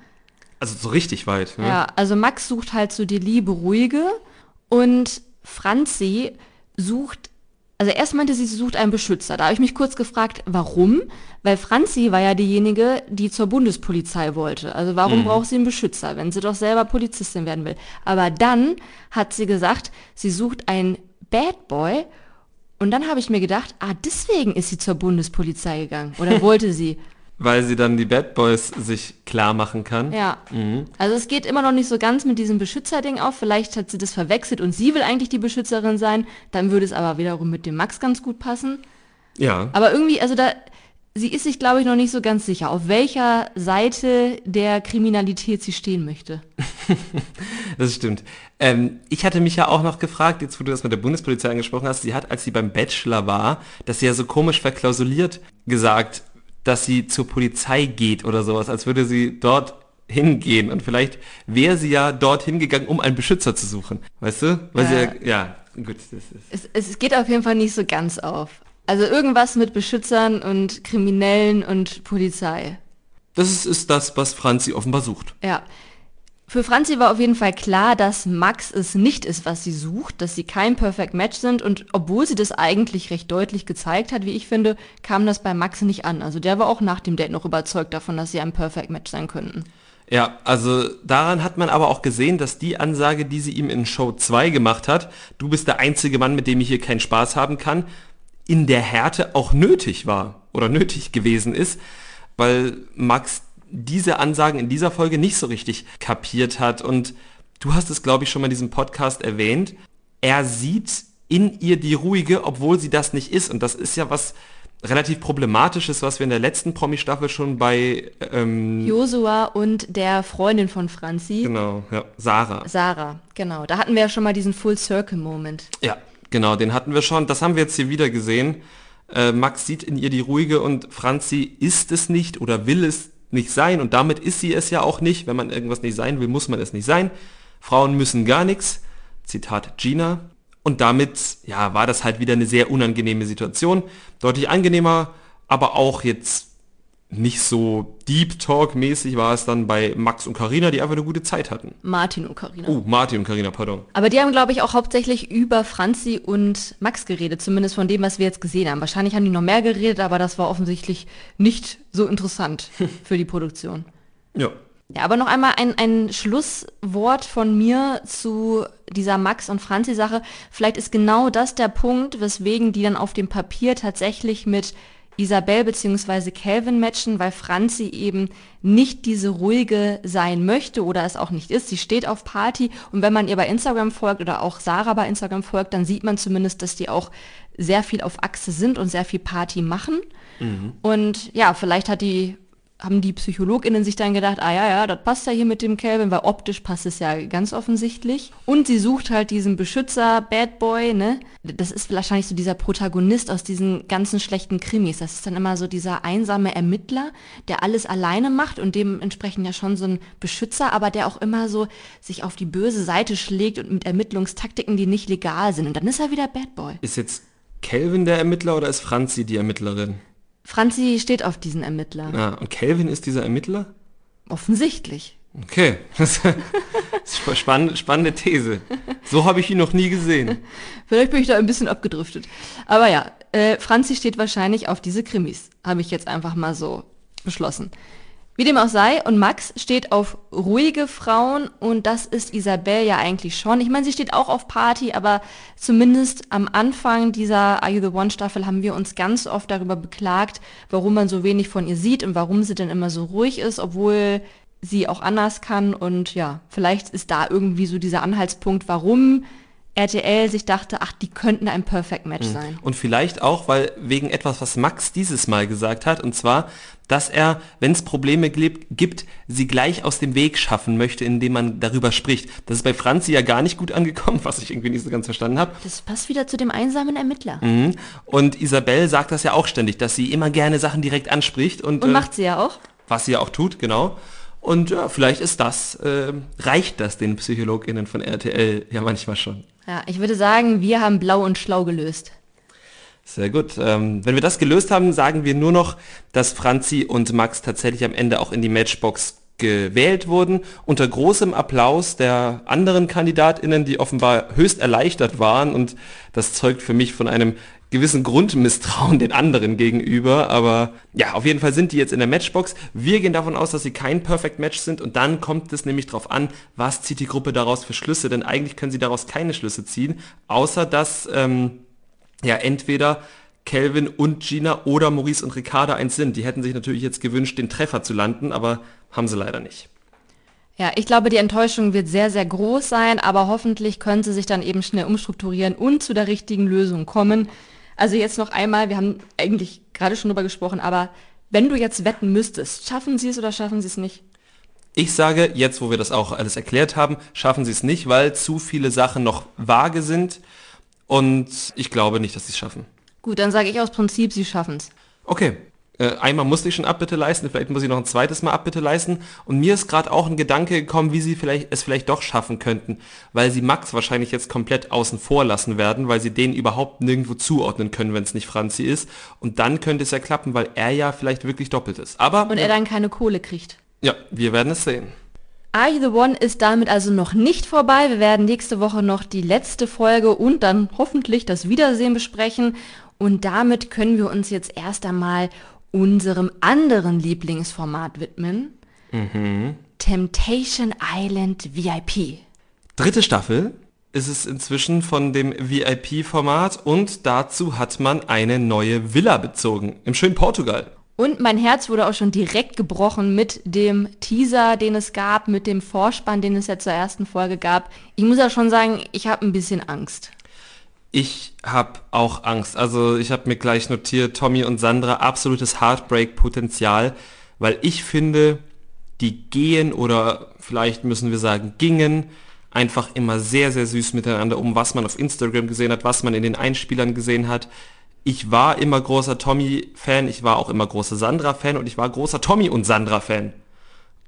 Also so richtig weit. Ne? Ja, also Max sucht halt so die Liebe ruhige und Franzi sucht, also erst meinte sie, sie sucht einen Beschützer. Da habe ich mich kurz gefragt, warum? Weil Franzi war ja diejenige, die zur Bundespolizei wollte. Also warum braucht sie einen Beschützer, wenn sie doch selber Polizistin werden will? Aber dann hat sie gesagt, sie sucht einen Bad Boy und dann habe ich mir gedacht, ah, deswegen ist sie zur Bundespolizei gegangen. Oder wollte sie? Weil sie dann die Bad Boys sich klar machen kann. Ja. Also es geht immer noch nicht so ganz mit diesem Beschützerding auf. Vielleicht hat sie das verwechselt und sie will eigentlich die Beschützerin sein. Dann würde es aber wiederum mit dem Max ganz gut passen. Ja. Aber irgendwie, also da, sie ist sich, glaube ich, noch nicht so ganz sicher, auf welcher Seite der Kriminalität sie stehen möchte. Das stimmt. Ähm, ich hatte mich ja auch noch gefragt, jetzt wo du das mit der Bundespolizei angesprochen hast, sie hat, als sie beim Bachelor war, das ja so komisch verklausuliert gesagt, dass sie zur Polizei geht oder sowas, als würde sie dort hingehen und vielleicht wäre sie ja dort hingegangen, um einen Beschützer zu suchen. Weißt du? Weil sie ja, ja, gut. Das ist. Es, es geht auf jeden Fall nicht so ganz auf. Also irgendwas mit Beschützern und Kriminellen und Polizei. Das ist, ist das, was Franzi offenbar sucht. Ja. Für Franzi war auf jeden Fall klar, dass Max es nicht ist, was sie sucht, dass sie kein Perfect Match sind und obwohl sie das eigentlich recht deutlich gezeigt hat, wie ich finde, kam das bei Max nicht an. Also der war auch nach dem Date noch überzeugt davon, dass sie ein Perfect Match sein könnten. Ja, also daran hat man aber auch gesehen, dass die Ansage, die sie ihm in Show 2 gemacht hat, du bist der einzige Mann, mit dem ich hier keinen Spaß haben kann, in der Härte auch nötig war oder nötig gewesen ist, weil Max diese Ansagen in dieser Folge nicht so richtig kapiert hat. Und du hast es, glaube ich, schon mal in diesem Podcast erwähnt. Er sieht in ihr die ruhige, obwohl sie das nicht ist. Und das ist ja was relativ problematisches, was wir in der letzten Promi-Staffel schon bei ähm, Josua und der Freundin von Franzi. Genau, ja, Sarah. Sarah, genau. Da hatten wir ja schon mal diesen Full Circle Moment. Ja, genau, den hatten wir schon. Das haben wir jetzt hier wieder gesehen. Äh, Max sieht in ihr die ruhige und Franzi ist es nicht oder will es nicht sein und damit ist sie es ja auch nicht. Wenn man irgendwas nicht sein will, muss man es nicht sein. Frauen müssen gar nichts. Zitat Gina. Und damit, ja, war das halt wieder eine sehr unangenehme Situation. Deutlich angenehmer, aber auch jetzt nicht so Deep Talk mäßig war es dann bei Max und Karina, die einfach eine gute Zeit hatten. Martin und Karina. Oh, Martin und Karina, pardon. Aber die haben, glaube ich, auch hauptsächlich über Franzi und Max geredet, zumindest von dem, was wir jetzt gesehen haben. Wahrscheinlich haben die noch mehr geredet, aber das war offensichtlich nicht so interessant für die Produktion. Ja. Ja, aber noch einmal ein, ein Schlusswort von mir zu dieser Max- und Franzi-Sache. Vielleicht ist genau das der Punkt, weswegen die dann auf dem Papier tatsächlich mit Isabel bzw. Calvin matchen, weil Franzi eben nicht diese ruhige sein möchte oder es auch nicht ist. Sie steht auf Party und wenn man ihr bei Instagram folgt oder auch Sarah bei Instagram folgt, dann sieht man zumindest, dass die auch sehr viel auf Achse sind und sehr viel Party machen. Mhm. Und ja, vielleicht hat die haben die PsychologInnen sich dann gedacht, ah ja, ja, das passt ja hier mit dem Calvin, weil optisch passt es ja ganz offensichtlich. Und sie sucht halt diesen Beschützer, Bad Boy, ne? Das ist wahrscheinlich so dieser Protagonist aus diesen ganzen schlechten Krimis. Das ist dann immer so dieser einsame Ermittler, der alles alleine macht und dementsprechend ja schon so ein Beschützer, aber der auch immer so sich auf die böse Seite schlägt und mit Ermittlungstaktiken, die nicht legal sind. Und dann ist er wieder Bad Boy. Ist jetzt Calvin der Ermittler oder ist Franzi die Ermittlerin? Franzi steht auf diesen Ermittler. Ah, und Kelvin ist dieser Ermittler? Offensichtlich. Okay, das ist spannende, spannende These. So habe ich ihn noch nie gesehen. Vielleicht bin ich da ein bisschen abgedriftet. Aber ja, äh, Franzi steht wahrscheinlich auf diese Krimis. Habe ich jetzt einfach mal so beschlossen. Wie dem auch sei, und Max steht auf ruhige Frauen und das ist Isabel ja eigentlich schon. Ich meine, sie steht auch auf Party, aber zumindest am Anfang dieser Are You the One Staffel haben wir uns ganz oft darüber beklagt, warum man so wenig von ihr sieht und warum sie denn immer so ruhig ist, obwohl sie auch anders kann und ja, vielleicht ist da irgendwie so dieser Anhaltspunkt, warum RTL sich dachte, ach, die könnten ein Perfect Match mhm. sein. Und vielleicht auch, weil wegen etwas, was Max dieses Mal gesagt hat, und zwar, dass er, wenn es Probleme gibt, sie gleich aus dem Weg schaffen möchte, indem man darüber spricht. Das ist bei Franzi ja gar nicht gut angekommen, was ich irgendwie nicht so ganz verstanden habe. Das passt wieder zu dem einsamen Ermittler. Mhm. Und Isabel sagt das ja auch ständig, dass sie immer gerne Sachen direkt anspricht. Und, und macht sie ja auch. Was sie ja auch tut, genau. Und ja, vielleicht ist das, äh, reicht das den PsychologInnen von RTL ja manchmal schon. Ja, ich würde sagen, wir haben blau und schlau gelöst. Sehr gut. Ähm, wenn wir das gelöst haben, sagen wir nur noch, dass Franzi und Max tatsächlich am Ende auch in die Matchbox gewählt wurden, unter großem Applaus der anderen KandidatInnen, die offenbar höchst erleichtert waren und das zeugt für mich von einem gewissen Grundmisstrauen den anderen gegenüber, aber ja, auf jeden Fall sind die jetzt in der Matchbox. Wir gehen davon aus, dass sie kein Perfect Match sind und dann kommt es nämlich darauf an, was zieht die Gruppe daraus für Schlüsse, denn eigentlich können sie daraus keine Schlüsse ziehen, außer dass ähm, ja entweder Kelvin und Gina oder Maurice und Ricarda eins sind. Die hätten sich natürlich jetzt gewünscht, den Treffer zu landen, aber haben sie leider nicht. Ja, ich glaube, die Enttäuschung wird sehr, sehr groß sein, aber hoffentlich können sie sich dann eben schnell umstrukturieren und zu der richtigen Lösung kommen. Also jetzt noch einmal, wir haben eigentlich gerade schon drüber gesprochen, aber wenn du jetzt wetten müsstest, schaffen sie es oder schaffen sie es nicht? Ich sage, jetzt wo wir das auch alles erklärt haben, schaffen sie es nicht, weil zu viele Sachen noch vage sind und ich glaube nicht, dass sie es schaffen. Gut, dann sage ich aus Prinzip, sie schaffen es. Okay, einmal musste ich schon Abbitte leisten, vielleicht muss ich noch ein zweites Mal Abbitte leisten. Und mir ist gerade auch ein Gedanke gekommen, wie sie vielleicht es vielleicht doch schaffen könnten, weil sie Max wahrscheinlich jetzt komplett außen vor lassen werden, weil sie den überhaupt nirgendwo zuordnen können, wenn es nicht Franzi ist. Und dann könnte es ja klappen, weil er ja vielleicht wirklich doppelt ist. Aber Und er dann keine Kohle kriegt. ja, wir werden es sehen. Are You The One ist damit also noch nicht vorbei. Wir werden nächste Woche noch die letzte Folge und dann hoffentlich das Wiedersehen besprechen. Und damit können wir uns jetzt erst einmal unserem anderen Lieblingsformat widmen. Temptation Island VIP. Dritte Staffel ist es inzwischen von dem VIP-Format und dazu hat man eine neue Villa bezogen im schönen Portugal. Und mein Herz wurde auch schon direkt gebrochen mit dem Teaser, den es gab, mit dem Vorspann, den es ja zur ersten Folge gab. Ich muss ja schon sagen, ich habe ein bisschen Angst. Ich habe auch Angst. Also ich habe mir gleich notiert, Tommy und Sandra, absolutes Heartbreak-Potenzial, weil ich finde, die gehen oder vielleicht müssen wir sagen, gingen einfach immer sehr, sehr süß miteinander um, was man auf Instagram gesehen hat, was man in den Einspielern gesehen hat. Ich war immer großer Tommy-Fan, ich war auch immer großer Sandra-Fan und ich war großer Tommy und Sandra-Fan.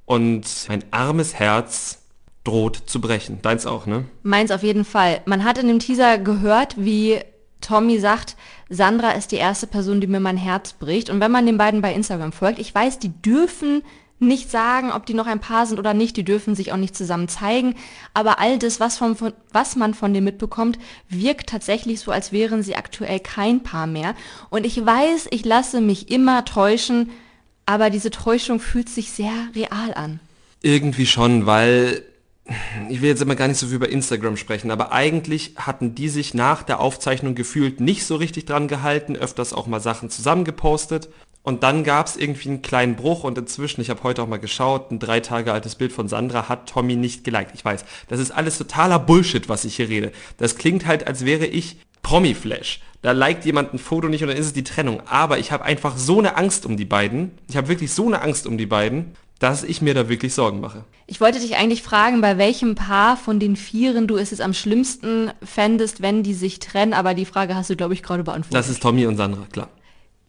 Und mein armes Herz droht zu brechen. Deins auch, ne? Meins auf jeden Fall. Man hat in dem Teaser gehört, wie Tommy sagt, Sandra ist die erste Person, die mir mein Herz bricht. Und wenn man den beiden bei Instagram folgt, ich weiß, die dürfen nicht sagen, ob die noch ein Paar sind oder nicht, die dürfen sich auch nicht zusammen zeigen, aber all das, was, von, von, was man von denen mitbekommt, wirkt tatsächlich so, als wären sie aktuell kein Paar mehr. Und ich weiß, ich lasse mich immer täuschen, aber diese Täuschung fühlt sich sehr real an. Irgendwie schon, weil ich will jetzt immer gar nicht so viel über Instagram sprechen, aber eigentlich hatten die sich nach der Aufzeichnung gefühlt nicht so richtig dran gehalten, öfters auch mal Sachen zusammengepostet. Und dann gab es irgendwie einen kleinen Bruch und inzwischen, ich habe heute auch mal geschaut, ein drei Tage altes Bild von Sandra hat Tommy nicht geliked. Ich weiß, das ist alles totaler Bullshit, was ich hier rede. Das klingt halt, als wäre ich Promi-Flash. Da liked jemand ein Foto nicht und dann ist es die Trennung. Aber ich habe einfach so eine Angst um die beiden. Ich habe wirklich so eine Angst um die beiden, dass ich mir da wirklich Sorgen mache. Ich wollte dich eigentlich fragen, bei welchem Paar von den Vieren du es jetzt am schlimmsten fändest, wenn die sich trennen, aber die Frage hast du, glaube ich, gerade beantwortet. Das ist Tommy und Sandra, klar.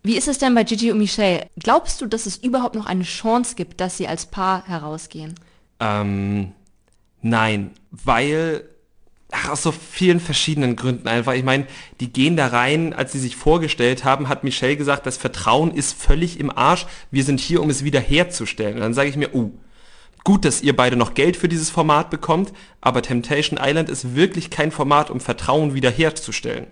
Wie ist es denn bei Gigi und Michelle? Glaubst du, dass es überhaupt noch eine Chance gibt, dass sie als Paar herausgehen? Ähm, nein, weil ach, aus so vielen verschiedenen Gründen einfach. Ich meine, die gehen da rein, als sie sich vorgestellt haben, hat Michelle gesagt, das Vertrauen ist völlig im Arsch. Wir sind hier, um es wieder herzustellen. Und dann sage ich mir, uh, gut, dass ihr beide noch Geld für dieses Format bekommt, aber Temptation Island ist wirklich kein Format, um Vertrauen wiederherzustellen.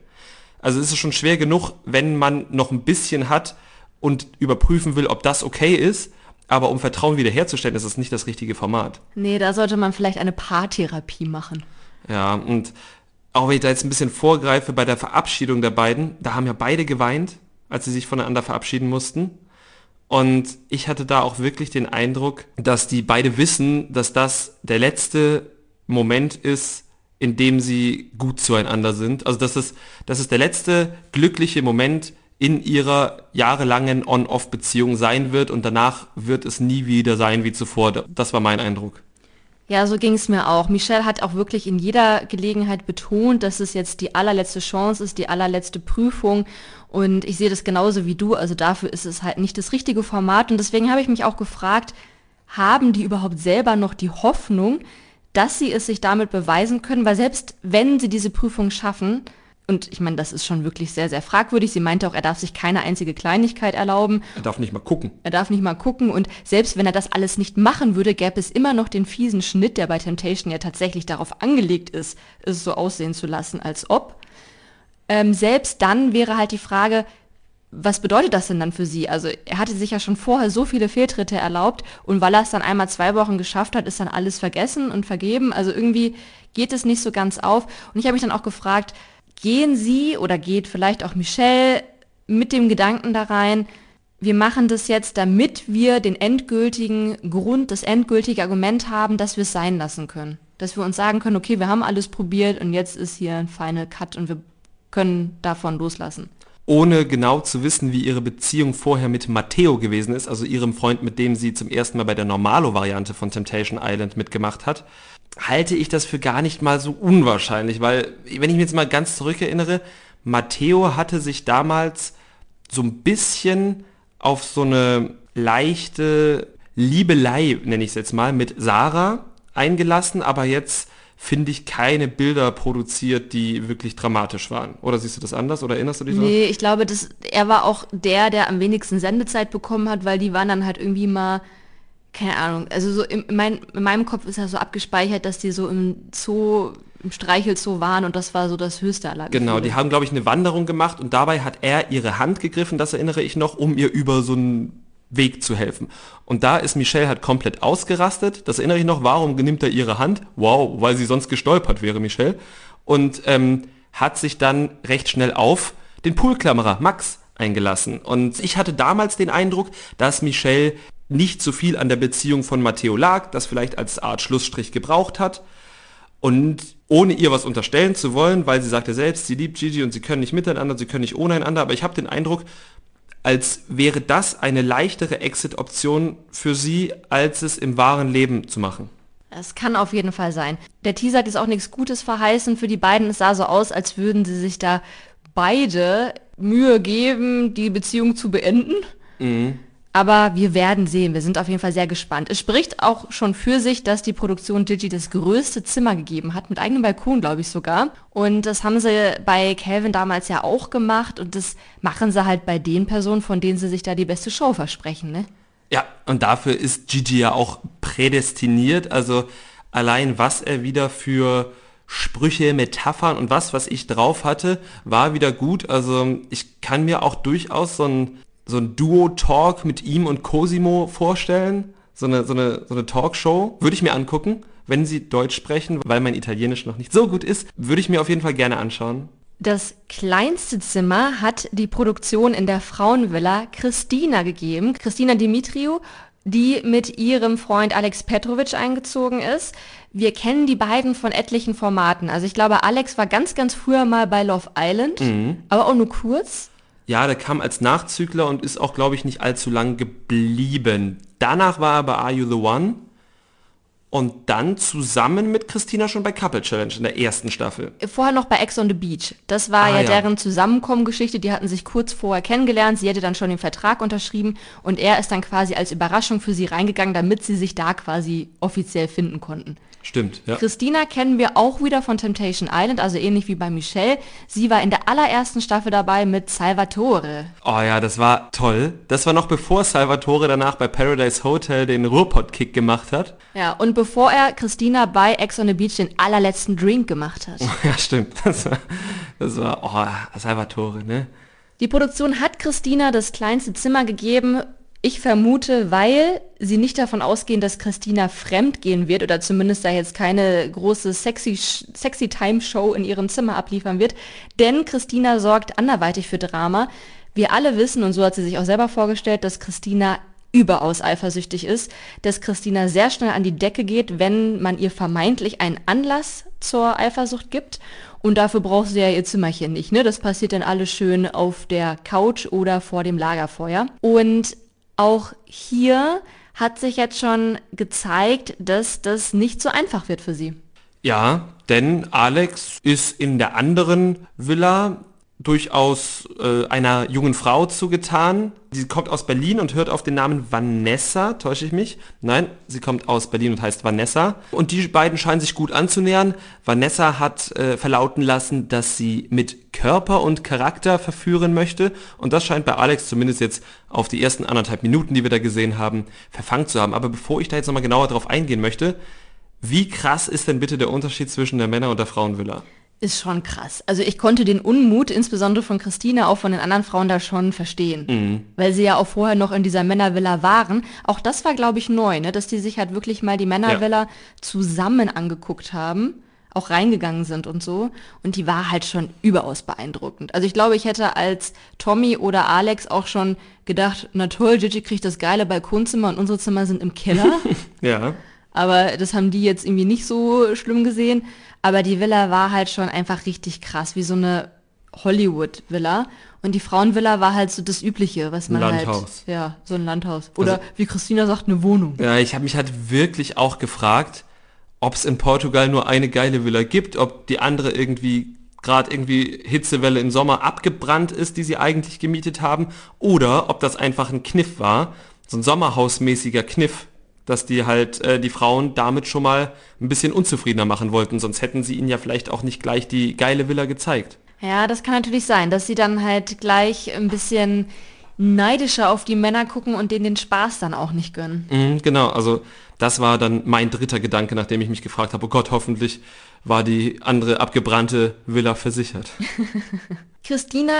Also ist es schon schwer genug, wenn man noch ein bisschen hat und überprüfen will, ob das okay ist. Aber um Vertrauen wiederherzustellen, ist es nicht das richtige Format. Nee, da sollte man vielleicht eine Paartherapie machen. Ja, und auch wenn ich da jetzt ein bisschen vorgreife bei der Verabschiedung der beiden, da haben ja beide geweint, als sie sich voneinander verabschieden mussten. Und ich hatte da auch wirklich den Eindruck, dass die beide wissen, dass das der letzte Moment ist, in dem sie gut zueinander sind. Also das ist, das ist der letzte glückliche Moment in ihrer jahrelangen On-Off-Beziehung sein wird und danach wird es nie wieder sein wie zuvor. Das war mein Eindruck. Ja, so ging es mir auch. Michelle hat auch wirklich in jeder Gelegenheit betont, dass es jetzt die allerletzte Chance ist, die allerletzte Prüfung. Und ich sehe das genauso wie du. Also dafür ist es halt nicht das richtige Format. Und deswegen habe ich mich auch gefragt, haben die überhaupt selber noch die Hoffnung, dass sie es sich damit beweisen können? Weil selbst wenn sie diese Prüfung schaffen, und ich meine, das ist schon wirklich sehr, sehr fragwürdig. Sie meinte auch, er darf sich keine einzige Kleinigkeit erlauben. Er darf nicht mal gucken. Er darf nicht mal gucken. Und selbst wenn er das alles nicht machen würde, gäbe es immer noch den fiesen Schnitt, der bei Temptation ja tatsächlich darauf angelegt ist, es so aussehen zu lassen, als ob. Ähm, selbst dann wäre halt die Frage, was bedeutet das denn dann für sie? Also er hatte sich ja schon vorher so viele Fehltritte erlaubt und weil er es dann einmal zwei Wochen geschafft hat, ist dann alles vergessen und vergeben. Also irgendwie geht es nicht so ganz auf. Und ich habe mich dann auch gefragt, gehen Sie oder geht vielleicht auch Michelle mit dem Gedanken da rein, wir machen das jetzt, damit wir den endgültigen Grund, das endgültige Argument haben, dass wir es sein lassen können. Dass wir uns sagen können, okay, wir haben alles probiert und jetzt ist hier ein Final Cut und wir können davon loslassen. Ohne genau zu wissen, wie ihre Beziehung vorher mit Matteo gewesen ist, also ihrem Freund, mit dem sie zum ersten Mal bei der Normalo-Variante von Temptation Island mitgemacht hat, halte ich das für gar nicht mal so unwahrscheinlich, weil, wenn ich mich jetzt mal ganz zurückerinnere, Matteo hatte sich damals so ein bisschen auf so eine leichte Liebelei, nenne ich es jetzt mal, mit Sarah eingelassen, aber jetzt finde ich keine Bilder produziert, die wirklich dramatisch waren. Oder siehst du das anders oder erinnerst du dich noch? Nee, ich glaube, das, er war auch der, der am wenigsten Sendezeit bekommen hat, weil die waren dann halt irgendwie mal, keine Ahnung, also so in, mein, in meinem Kopf ist ja so abgespeichert, dass die so im Zoo im Streichelzoo waren und das war so das höchste aller. Genau, die haben, glaube ich, eine Wanderung gemacht und dabei hat er ihre Hand gegriffen, das erinnere ich noch, um ihr über so einen Weg zu helfen. Und da ist Michelle halt komplett ausgerastet. Das erinnere ich noch. Warum nimmt er ihre Hand? Wow, weil sie sonst gestolpert wäre, Michelle. Und ähm, hat sich dann recht schnell auf den Poolklammerer Max eingelassen. Und ich hatte damals den Eindruck, dass Michelle nicht so viel an der Beziehung von Matteo lag, das vielleicht als Art Schlussstrich gebraucht hat. Und ohne ihr was unterstellen zu wollen, weil sie sagte selbst, sie liebt Gigi und sie können nicht miteinander, sie können nicht ohne einander, aber ich habe den Eindruck, als wäre das eine leichtere Exit-Option für sie, als es im wahren Leben zu machen. Es kann auf jeden Fall sein. Der Teaser hat jetzt auch nichts Gutes verheißen für die beiden. Es sah so aus, als würden sie sich da beide Mühe geben, die Beziehung zu beenden. Mhm. Aber wir werden sehen. Wir sind auf jeden Fall sehr gespannt. Es spricht auch schon für sich, dass die Produktion Gigi das größte Zimmer gegeben hat, mit eigenem Balkon, glaube ich sogar. Und das haben sie bei Calvin damals ja auch gemacht. Und das machen sie halt bei den Personen, von denen sie sich da die beste Show versprechen, ne? Ja, und dafür ist Gigi ja auch prädestiniert. Also allein was er wieder für Sprüche, Metaphern und was, was ich drauf hatte, war wieder gut. Also ich kann mir auch durchaus so ein so ein Duo-Talk mit ihm und Cosimo vorstellen. So eine, so eine, so eine Talkshow. Würde ich mir angucken, wenn sie Deutsch sprechen, weil mein Italienisch noch nicht so gut ist. Würde ich mir auf jeden Fall gerne anschauen. Das kleinste Zimmer hat die Produktion in der Frauenvilla Christina gegeben. Christina Dimitriou, die mit ihrem Freund Alex Petrovic eingezogen ist. Wir kennen die beiden von etlichen Formaten. Also ich glaube, Alex war ganz, ganz früher mal bei Love Island, mhm. aber auch nur kurz. Ja, der kam als Nachzügler und ist auch, glaube ich, nicht allzu lang geblieben. Danach war er bei Are You the One? Und dann zusammen mit Christina schon bei Couple Challenge in der ersten Staffel. Vorher noch bei Ex on the Beach. Das war ah, ja, ja deren Zusammenkommengeschichte. Die hatten sich kurz vorher kennengelernt. Sie hätte dann schon den Vertrag unterschrieben und er ist dann quasi als Überraschung für sie reingegangen, damit sie sich da quasi offiziell finden konnten. Stimmt, ja. Christina kennen wir auch wieder von Temptation Island, also ähnlich wie bei Michelle. Sie war in der allerersten Staffel dabei mit Salvatore. Oh ja, das war toll. Das war noch bevor Salvatore danach bei Paradise Hotel den Ruhrpott-Kick gemacht hat. Ja, und bevor er Christina bei Ex on the Beach den allerletzten Drink gemacht hat. Ja, stimmt. Das war, das war oh, Salvatore, ne? Die Produktion hat Christina das kleinste Zimmer gegeben ich vermute, weil sie nicht davon ausgehen, dass Christina fremd gehen wird oder zumindest da jetzt keine große sexy, sexy Time Show in ihrem Zimmer abliefern wird. Denn Christina sorgt anderweitig für Drama. Wir alle wissen, und so hat sie sich auch selber vorgestellt, dass Christina überaus eifersüchtig ist, dass Christina sehr schnell an die Decke geht, wenn man ihr vermeintlich einen Anlass zur Eifersucht gibt. Und dafür braucht sie ja ihr Zimmerchen nicht. Ne? Das passiert dann alles schön auf der Couch oder vor dem Lagerfeuer. Und auch hier hat sich jetzt schon gezeigt, dass das nicht so einfach wird für sie. Ja, denn Alex ist in der anderen Villa durchaus äh, einer jungen Frau zugetan. Sie kommt aus Berlin und hört auf den Namen Vanessa, täusche ich mich? Nein, sie kommt aus Berlin und heißt Vanessa. Und die beiden scheinen sich gut anzunähern. Vanessa hat äh, verlauten lassen, dass sie mit Körper und Charakter verführen möchte. Und das scheint bei Alex zumindest jetzt auf die ersten anderthalb Minuten, die wir da gesehen haben, verfangen zu haben. Aber bevor ich da jetzt nochmal genauer drauf eingehen möchte, wie krass ist denn bitte der Unterschied zwischen der Männer- und der Frauenvilla? ist schon krass. Also ich konnte den Unmut, insbesondere von Christina, auch von den anderen Frauen da schon verstehen. Mhm. Weil sie ja auch vorher noch in dieser Männervilla waren. Auch das war, glaube ich, neu, ne? dass die sich halt wirklich mal die Männervilla ja. zusammen angeguckt haben, auch reingegangen sind und so. Und die war halt schon überaus beeindruckend. Also ich glaube, ich hätte als Tommy oder Alex auch schon gedacht, na toll, Gigi kriegt das geile Balkonzimmer und unsere Zimmer sind im Keller. ja. Aber das haben die jetzt irgendwie nicht so schlimm gesehen. Aber die Villa war halt schon einfach richtig krass, wie so eine Hollywood-Villa. Und die Frauenvilla war halt so das Übliche, was man halt Landhaus. halt... Ja, so ein Landhaus. Oder also, wie Christina sagt, eine Wohnung. Ja, ich habe mich halt wirklich auch gefragt, ob es in Portugal nur eine geile Villa gibt, ob die andere irgendwie gerade irgendwie Hitzewelle im Sommer abgebrannt ist, die sie eigentlich gemietet haben, oder ob das einfach ein Kniff war, so ein Sommerhausmäßiger Kniff, dass die halt äh, die Frauen damit schon mal ein bisschen unzufriedener machen wollten, sonst hätten sie ihnen ja vielleicht auch nicht gleich die geile Villa gezeigt. Ja, das kann natürlich sein, dass sie dann halt gleich ein bisschen neidischer auf die Männer gucken und denen den Spaß dann auch nicht gönnen. Mhm, genau, also das war dann mein dritter Gedanke, nachdem ich mich gefragt habe, oh Gott, hoffentlich war die andere abgebrannte Villa versichert. Christina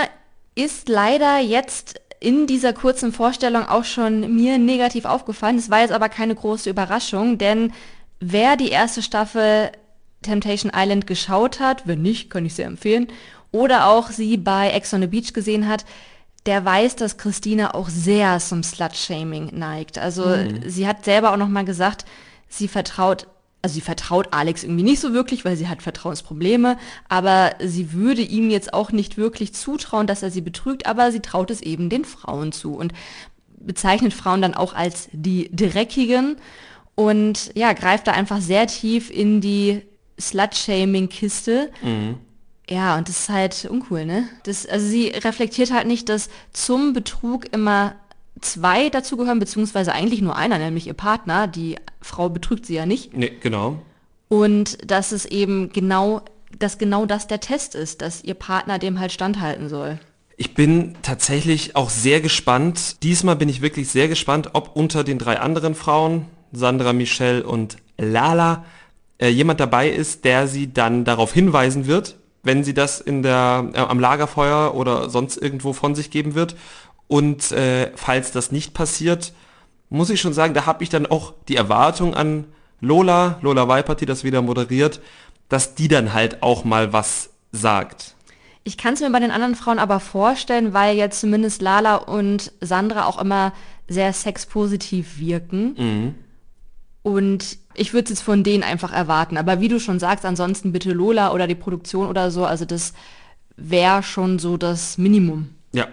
ist leider jetzt in dieser kurzen Vorstellung auch schon mir negativ aufgefallen. Es war jetzt aber keine große Überraschung, denn wer die erste Staffel Temptation Island geschaut hat, wenn nicht, kann ich sehr empfehlen, oder auch sie bei Ex on the Beach gesehen hat, der weiß, dass Christina auch sehr zum Slut-Shaming neigt. Also mhm. sie hat selber auch nochmal gesagt, sie vertraut, also sie vertraut Alex irgendwie nicht so wirklich, weil sie hat Vertrauensprobleme, aber sie würde ihm jetzt auch nicht wirklich zutrauen, dass er sie betrügt, aber sie traut es eben den Frauen zu und bezeichnet Frauen dann auch als die Dreckigen und ja, greift da einfach sehr tief in die Slut-Shaming-Kiste. Mhm. Ja, und das ist halt uncool, ne? Das, also sie reflektiert halt nicht, dass zum Betrug immer zwei dazugehören, beziehungsweise eigentlich nur einer, nämlich ihr Partner. Die Frau betrügt sie ja nicht. Nee, genau. Und dass es eben genau, dass genau das der Test ist, dass ihr Partner dem halt standhalten soll. Ich bin tatsächlich auch sehr gespannt. Diesmal bin ich wirklich sehr gespannt, ob unter den drei anderen Frauen, Sandra, Michelle und Lala, äh, jemand dabei ist, der sie dann darauf hinweisen wird, wenn sie das in der, äh, am Lagerfeuer oder sonst irgendwo von sich geben wird. Und äh, falls das nicht passiert, muss ich schon sagen, da habe ich dann auch die Erwartung an Lola, Lola Weipert, die das wieder moderiert, dass die dann halt auch mal was sagt. Ich kann es mir bei den anderen Frauen aber vorstellen, weil jetzt zumindest Lala und Sandra auch immer sehr sexpositiv wirken. Mhm. Und ich würde es jetzt von denen einfach erwarten. Aber wie du schon sagst, ansonsten bitte Lola oder die Produktion oder so. Also das wäre schon so das Minimum. Ja,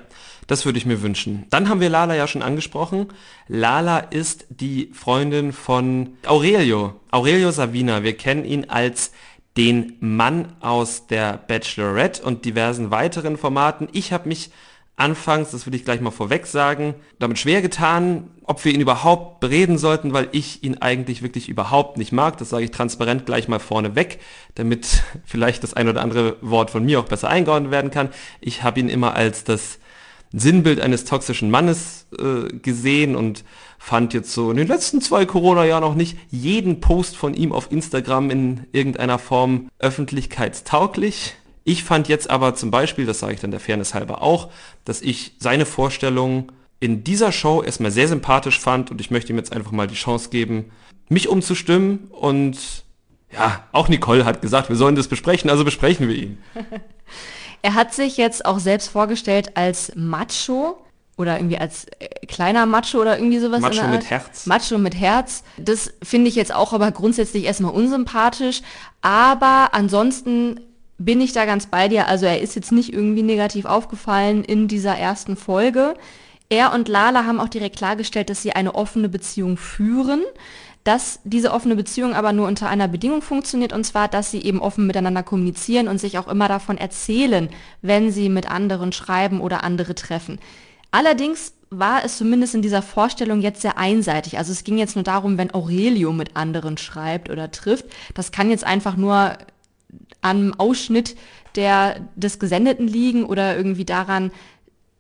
das würde ich mir wünschen. Dann haben wir Lala ja schon angesprochen. Lala ist die Freundin von Aurelio. Aurelio Savina. Wir kennen ihn als den Mann aus der Bachelorette und diversen weiteren Formaten. Ich habe mich anfangs, das will ich gleich mal vorweg sagen, damit schwer getan, ob wir ihn überhaupt bereden sollten, weil ich ihn eigentlich wirklich überhaupt nicht mag. Das sage ich transparent gleich mal vorne weg, damit vielleicht das ein oder andere Wort von mir auch besser eingeordnet werden kann. Ich habe ihn immer als das Sinnbild eines toxischen Mannes äh, gesehen und fand jetzt so in den letzten zwei Corona-Jahren noch nicht jeden Post von ihm auf Instagram in irgendeiner Form öffentlichkeitstauglich. Ich fand jetzt aber zum Beispiel, das sage ich dann der Fairness halber auch, dass ich seine Vorstellung in dieser Show erstmal sehr sympathisch fand und ich möchte ihm jetzt einfach mal die Chance geben, mich umzustimmen und ja, auch Nicole hat gesagt, wir sollen das besprechen, also besprechen wir ihn. er hat sich jetzt auch selbst vorgestellt als Macho oder irgendwie als äh, kleiner Macho oder irgendwie sowas. Macho mit Herz. Macho mit Herz. Das finde ich jetzt auch aber grundsätzlich erstmal unsympathisch. Aber ansonsten bin ich da ganz bei dir. Also er ist jetzt nicht irgendwie negativ aufgefallen in dieser ersten Folge. Er und Lala haben auch direkt klargestellt, dass sie eine offene Beziehung führen, dass diese offene Beziehung aber nur unter einer Bedingung funktioniert, und zwar, dass sie eben offen miteinander kommunizieren und sich auch immer davon erzählen, wenn sie mit anderen schreiben oder andere treffen. Allerdings war es zumindest in dieser Vorstellung jetzt sehr einseitig. Also es ging jetzt nur darum, wenn Aurelio mit anderen schreibt oder trifft. Das kann jetzt einfach nur am Ausschnitt der, des Gesendeten liegen oder irgendwie daran,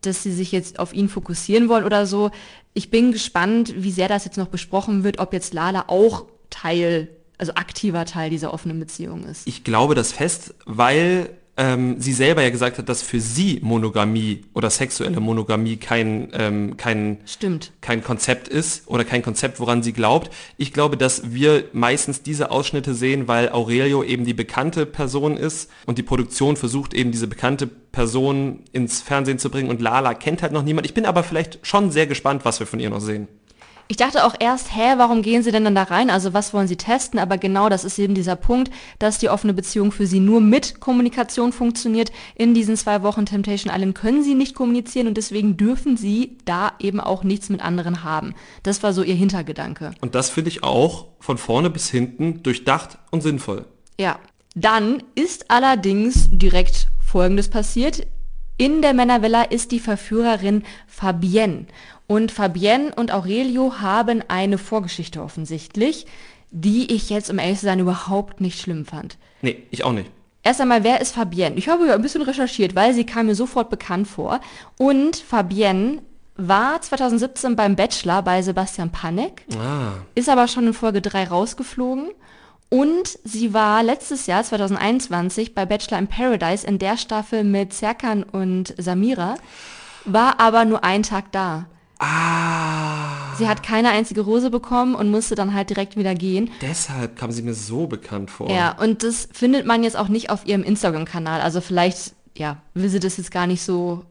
dass sie sich jetzt auf ihn fokussieren wollen oder so. Ich bin gespannt, wie sehr das jetzt noch besprochen wird, ob jetzt Lala auch Teil, also aktiver Teil dieser offenen Beziehung ist. Ich glaube das fest, weil ähm, sie selber ja gesagt hat, dass für sie Monogamie oder sexuelle Monogamie kein, ähm, kein, Stimmt. kein Konzept ist oder kein Konzept, woran sie glaubt. Ich glaube, dass wir meistens diese Ausschnitte sehen, weil Aurelio eben die bekannte Person ist und die Produktion versucht eben diese bekannte Person ins Fernsehen zu bringen und Lala kennt halt noch niemand. Ich bin aber vielleicht schon sehr gespannt, was wir von ihr noch sehen. Ich dachte auch erst, hä, warum gehen sie denn dann da rein? Also was wollen sie testen? Aber genau das ist eben dieser Punkt, dass die offene Beziehung für sie nur mit Kommunikation funktioniert. In diesen zwei Wochen Temptation Island können sie nicht kommunizieren und deswegen dürfen sie da eben auch nichts mit anderen haben. Das war so ihr Hintergedanke. Und das finde ich auch von vorne bis hinten durchdacht und sinnvoll. Ja. Dann ist allerdings direkt Folgendes passiert. In der Männervilla ist die Verführerin Fabienne. Und Fabienne und Aurelio haben eine Vorgeschichte offensichtlich, die ich jetzt, um ehrlich zu sein, überhaupt nicht schlimm fand. Nee, ich auch nicht. Erst einmal, wer ist Fabienne? Ich habe ja ein bisschen recherchiert, weil sie kam mir sofort bekannt vor. Und Fabienne war 2017 beim Bachelor bei Sebastian Panek, Ah, ist aber schon in Folge 3 rausgeflogen. Und sie war letztes Jahr, 2021, bei Bachelor in Paradise in der Staffel mit Serkan und Samira, war aber nur einen Tag da. ah, Sie hat keine einzige Rose bekommen und musste dann halt direkt wieder gehen. deshalb kam sie mir so bekannt vor. Ja, und das findet man jetzt auch nicht auf ihrem Instagram-Kanal. Also vielleicht, ja, will sie das jetzt gar nicht so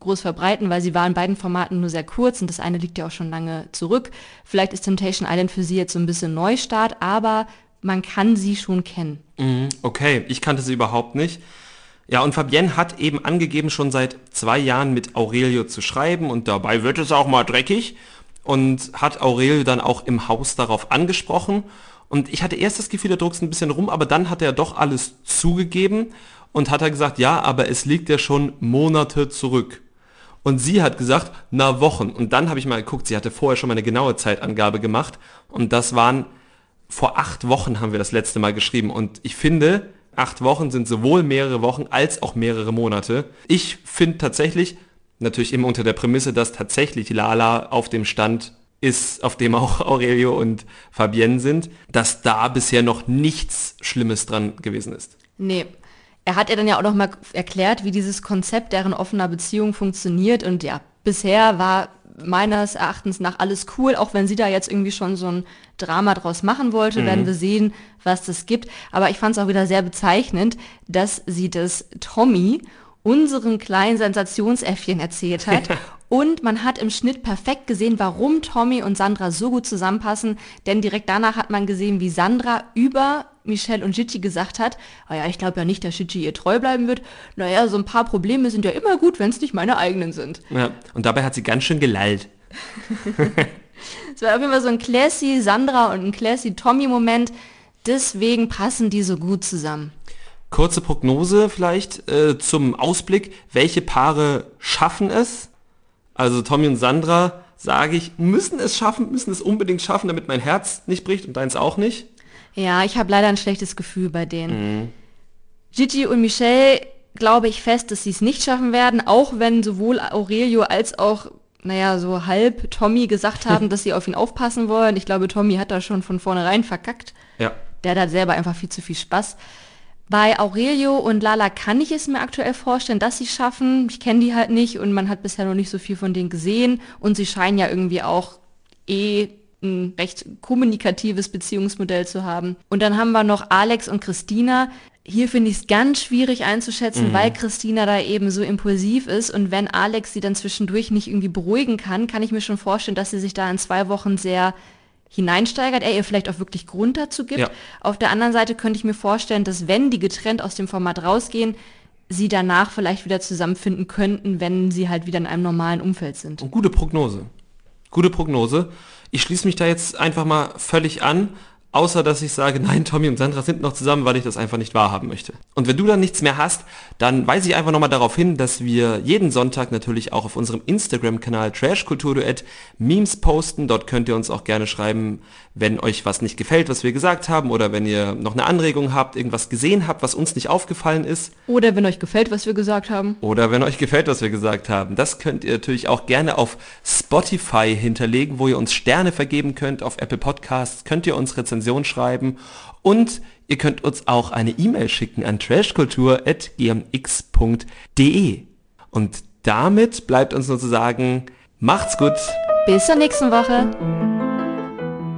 groß verbreiten, weil sie war in beiden Formaten nur sehr kurz und das eine liegt ja auch schon lange zurück. Vielleicht ist Temptation Island für sie jetzt so ein bisschen Neustart, aber man kann sie schon kennen. Mhm, Okay, ich kannte sie überhaupt nicht. Ja, und Fabienne hat eben angegeben, schon seit zwei Jahren mit Aurelio zu schreiben und dabei wird es auch mal dreckig und hat Aurelio dann auch im Haus darauf angesprochen. Und ich hatte erst das Gefühl, der druckst ein bisschen rum, aber dann hat er doch alles zugegeben und hat er gesagt, ja, aber es liegt ja schon Monate zurück. Und sie hat gesagt, na Wochen. Und dann habe ich mal geguckt, sie hatte vorher schon mal eine genaue Zeitangabe gemacht und das waren vor acht Wochen haben wir das letzte Mal geschrieben und ich finde, acht Wochen sind sowohl mehrere Wochen als auch mehrere Monate. Ich finde tatsächlich, natürlich immer unter der Prämisse, dass tatsächlich Lala auf dem Stand ist, auf dem auch Aurelio und Fabienne sind, dass da bisher noch nichts Schlimmes dran gewesen ist. Nee. Er hat ja dann ja auch noch mal erklärt, wie dieses Konzept deren offener Beziehung funktioniert und ja, bisher war meines Erachtens nach alles cool, auch wenn sie da jetzt irgendwie schon so ein Drama draus machen wollte, werden wir sehen, was das gibt. Aber ich fand es auch wieder sehr bezeichnend, dass sie das Tommy, unserem kleinen Sensationsäffchen, erzählt hat. Und man hat im Schnitt perfekt gesehen, warum Tommy und Sandra so gut zusammenpassen. Denn direkt danach hat man gesehen, wie Sandra über Michelle und Gigi gesagt hat, oh ja, ich glaube ja nicht, dass Gigi ihr treu bleiben wird. Naja, so ein paar Probleme sind ja immer gut, wenn es nicht meine eigenen sind. Ja, und dabei hat sie ganz schön gelallt. Es war auf jeden Fall so ein classy Sandra und ein classy Tommy-Moment. Deswegen passen die so gut zusammen. Kurze Prognose vielleicht äh, zum Ausblick. Welche Paare schaffen es? Also Tommy und Sandra, sage ich, müssen es schaffen, müssen es unbedingt schaffen, damit mein Herz nicht bricht und deins auch nicht. Ja, ich habe leider ein schlechtes Gefühl bei denen. Gigi und Michelle glaube ich fest, dass sie es nicht schaffen werden, auch wenn sowohl Aurelio als auch, naja, so halb Tommy gesagt haben, dass sie auf ihn aufpassen wollen. Ich glaube, Tommy hat da schon von vornherein verkackt. Ja. Der hat selber einfach viel zu viel Spaß. Bei Aurelio und Lala kann ich es mir aktuell vorstellen, dass sie schaffen. Ich kenne die halt nicht und man hat bisher noch nicht so viel von denen gesehen. Und sie scheinen ja irgendwie auch eh ein recht kommunikatives Beziehungsmodell zu haben. Und dann haben wir noch Alex und Christina. Hier finde ich es ganz schwierig einzuschätzen, weil Christina da eben so impulsiv ist. Und wenn Alex sie dann zwischendurch nicht irgendwie beruhigen kann, kann ich mir schon vorstellen, dass sie sich da in zwei Wochen sehr hineinsteigert, er ihr vielleicht auch wirklich Grund dazu gibt. Ja. Auf der anderen Seite könnte ich mir vorstellen, dass wenn die getrennt aus dem Format rausgehen, sie danach vielleicht wieder zusammenfinden könnten, wenn sie halt wieder in einem normalen Umfeld sind. Und gute Prognose. Gute Prognose. Ich schließe mich da jetzt einfach mal völlig an, außer dass ich sage, nein, Tommy und Sandra sind noch zusammen, weil ich das einfach nicht wahrhaben möchte. Und wenn du dann nichts mehr hast, dann weise ich einfach nochmal darauf hin, dass wir jeden Sonntag natürlich auch auf unserem Instagram-Kanal Trashkulturduett Memes posten. Dort könnt ihr uns auch gerne schreiben, wenn euch was nicht gefällt, was wir gesagt haben, oder wenn ihr noch eine Anregung habt, irgendwas gesehen habt, was uns nicht aufgefallen ist. Oder wenn euch gefällt, was wir gesagt haben. Oder wenn euch gefällt, was wir gesagt haben. Das könnt ihr natürlich auch gerne auf Spotify hinterlegen, wo ihr uns Sterne vergeben könnt. Auf Apple Podcasts könnt ihr uns Rezension schreiben. Und ihr könnt uns auch eine E-Mail schicken an trashkultur.gmx.de. Und damit bleibt uns nur zu sagen, macht's gut. Bis zur nächsten Woche.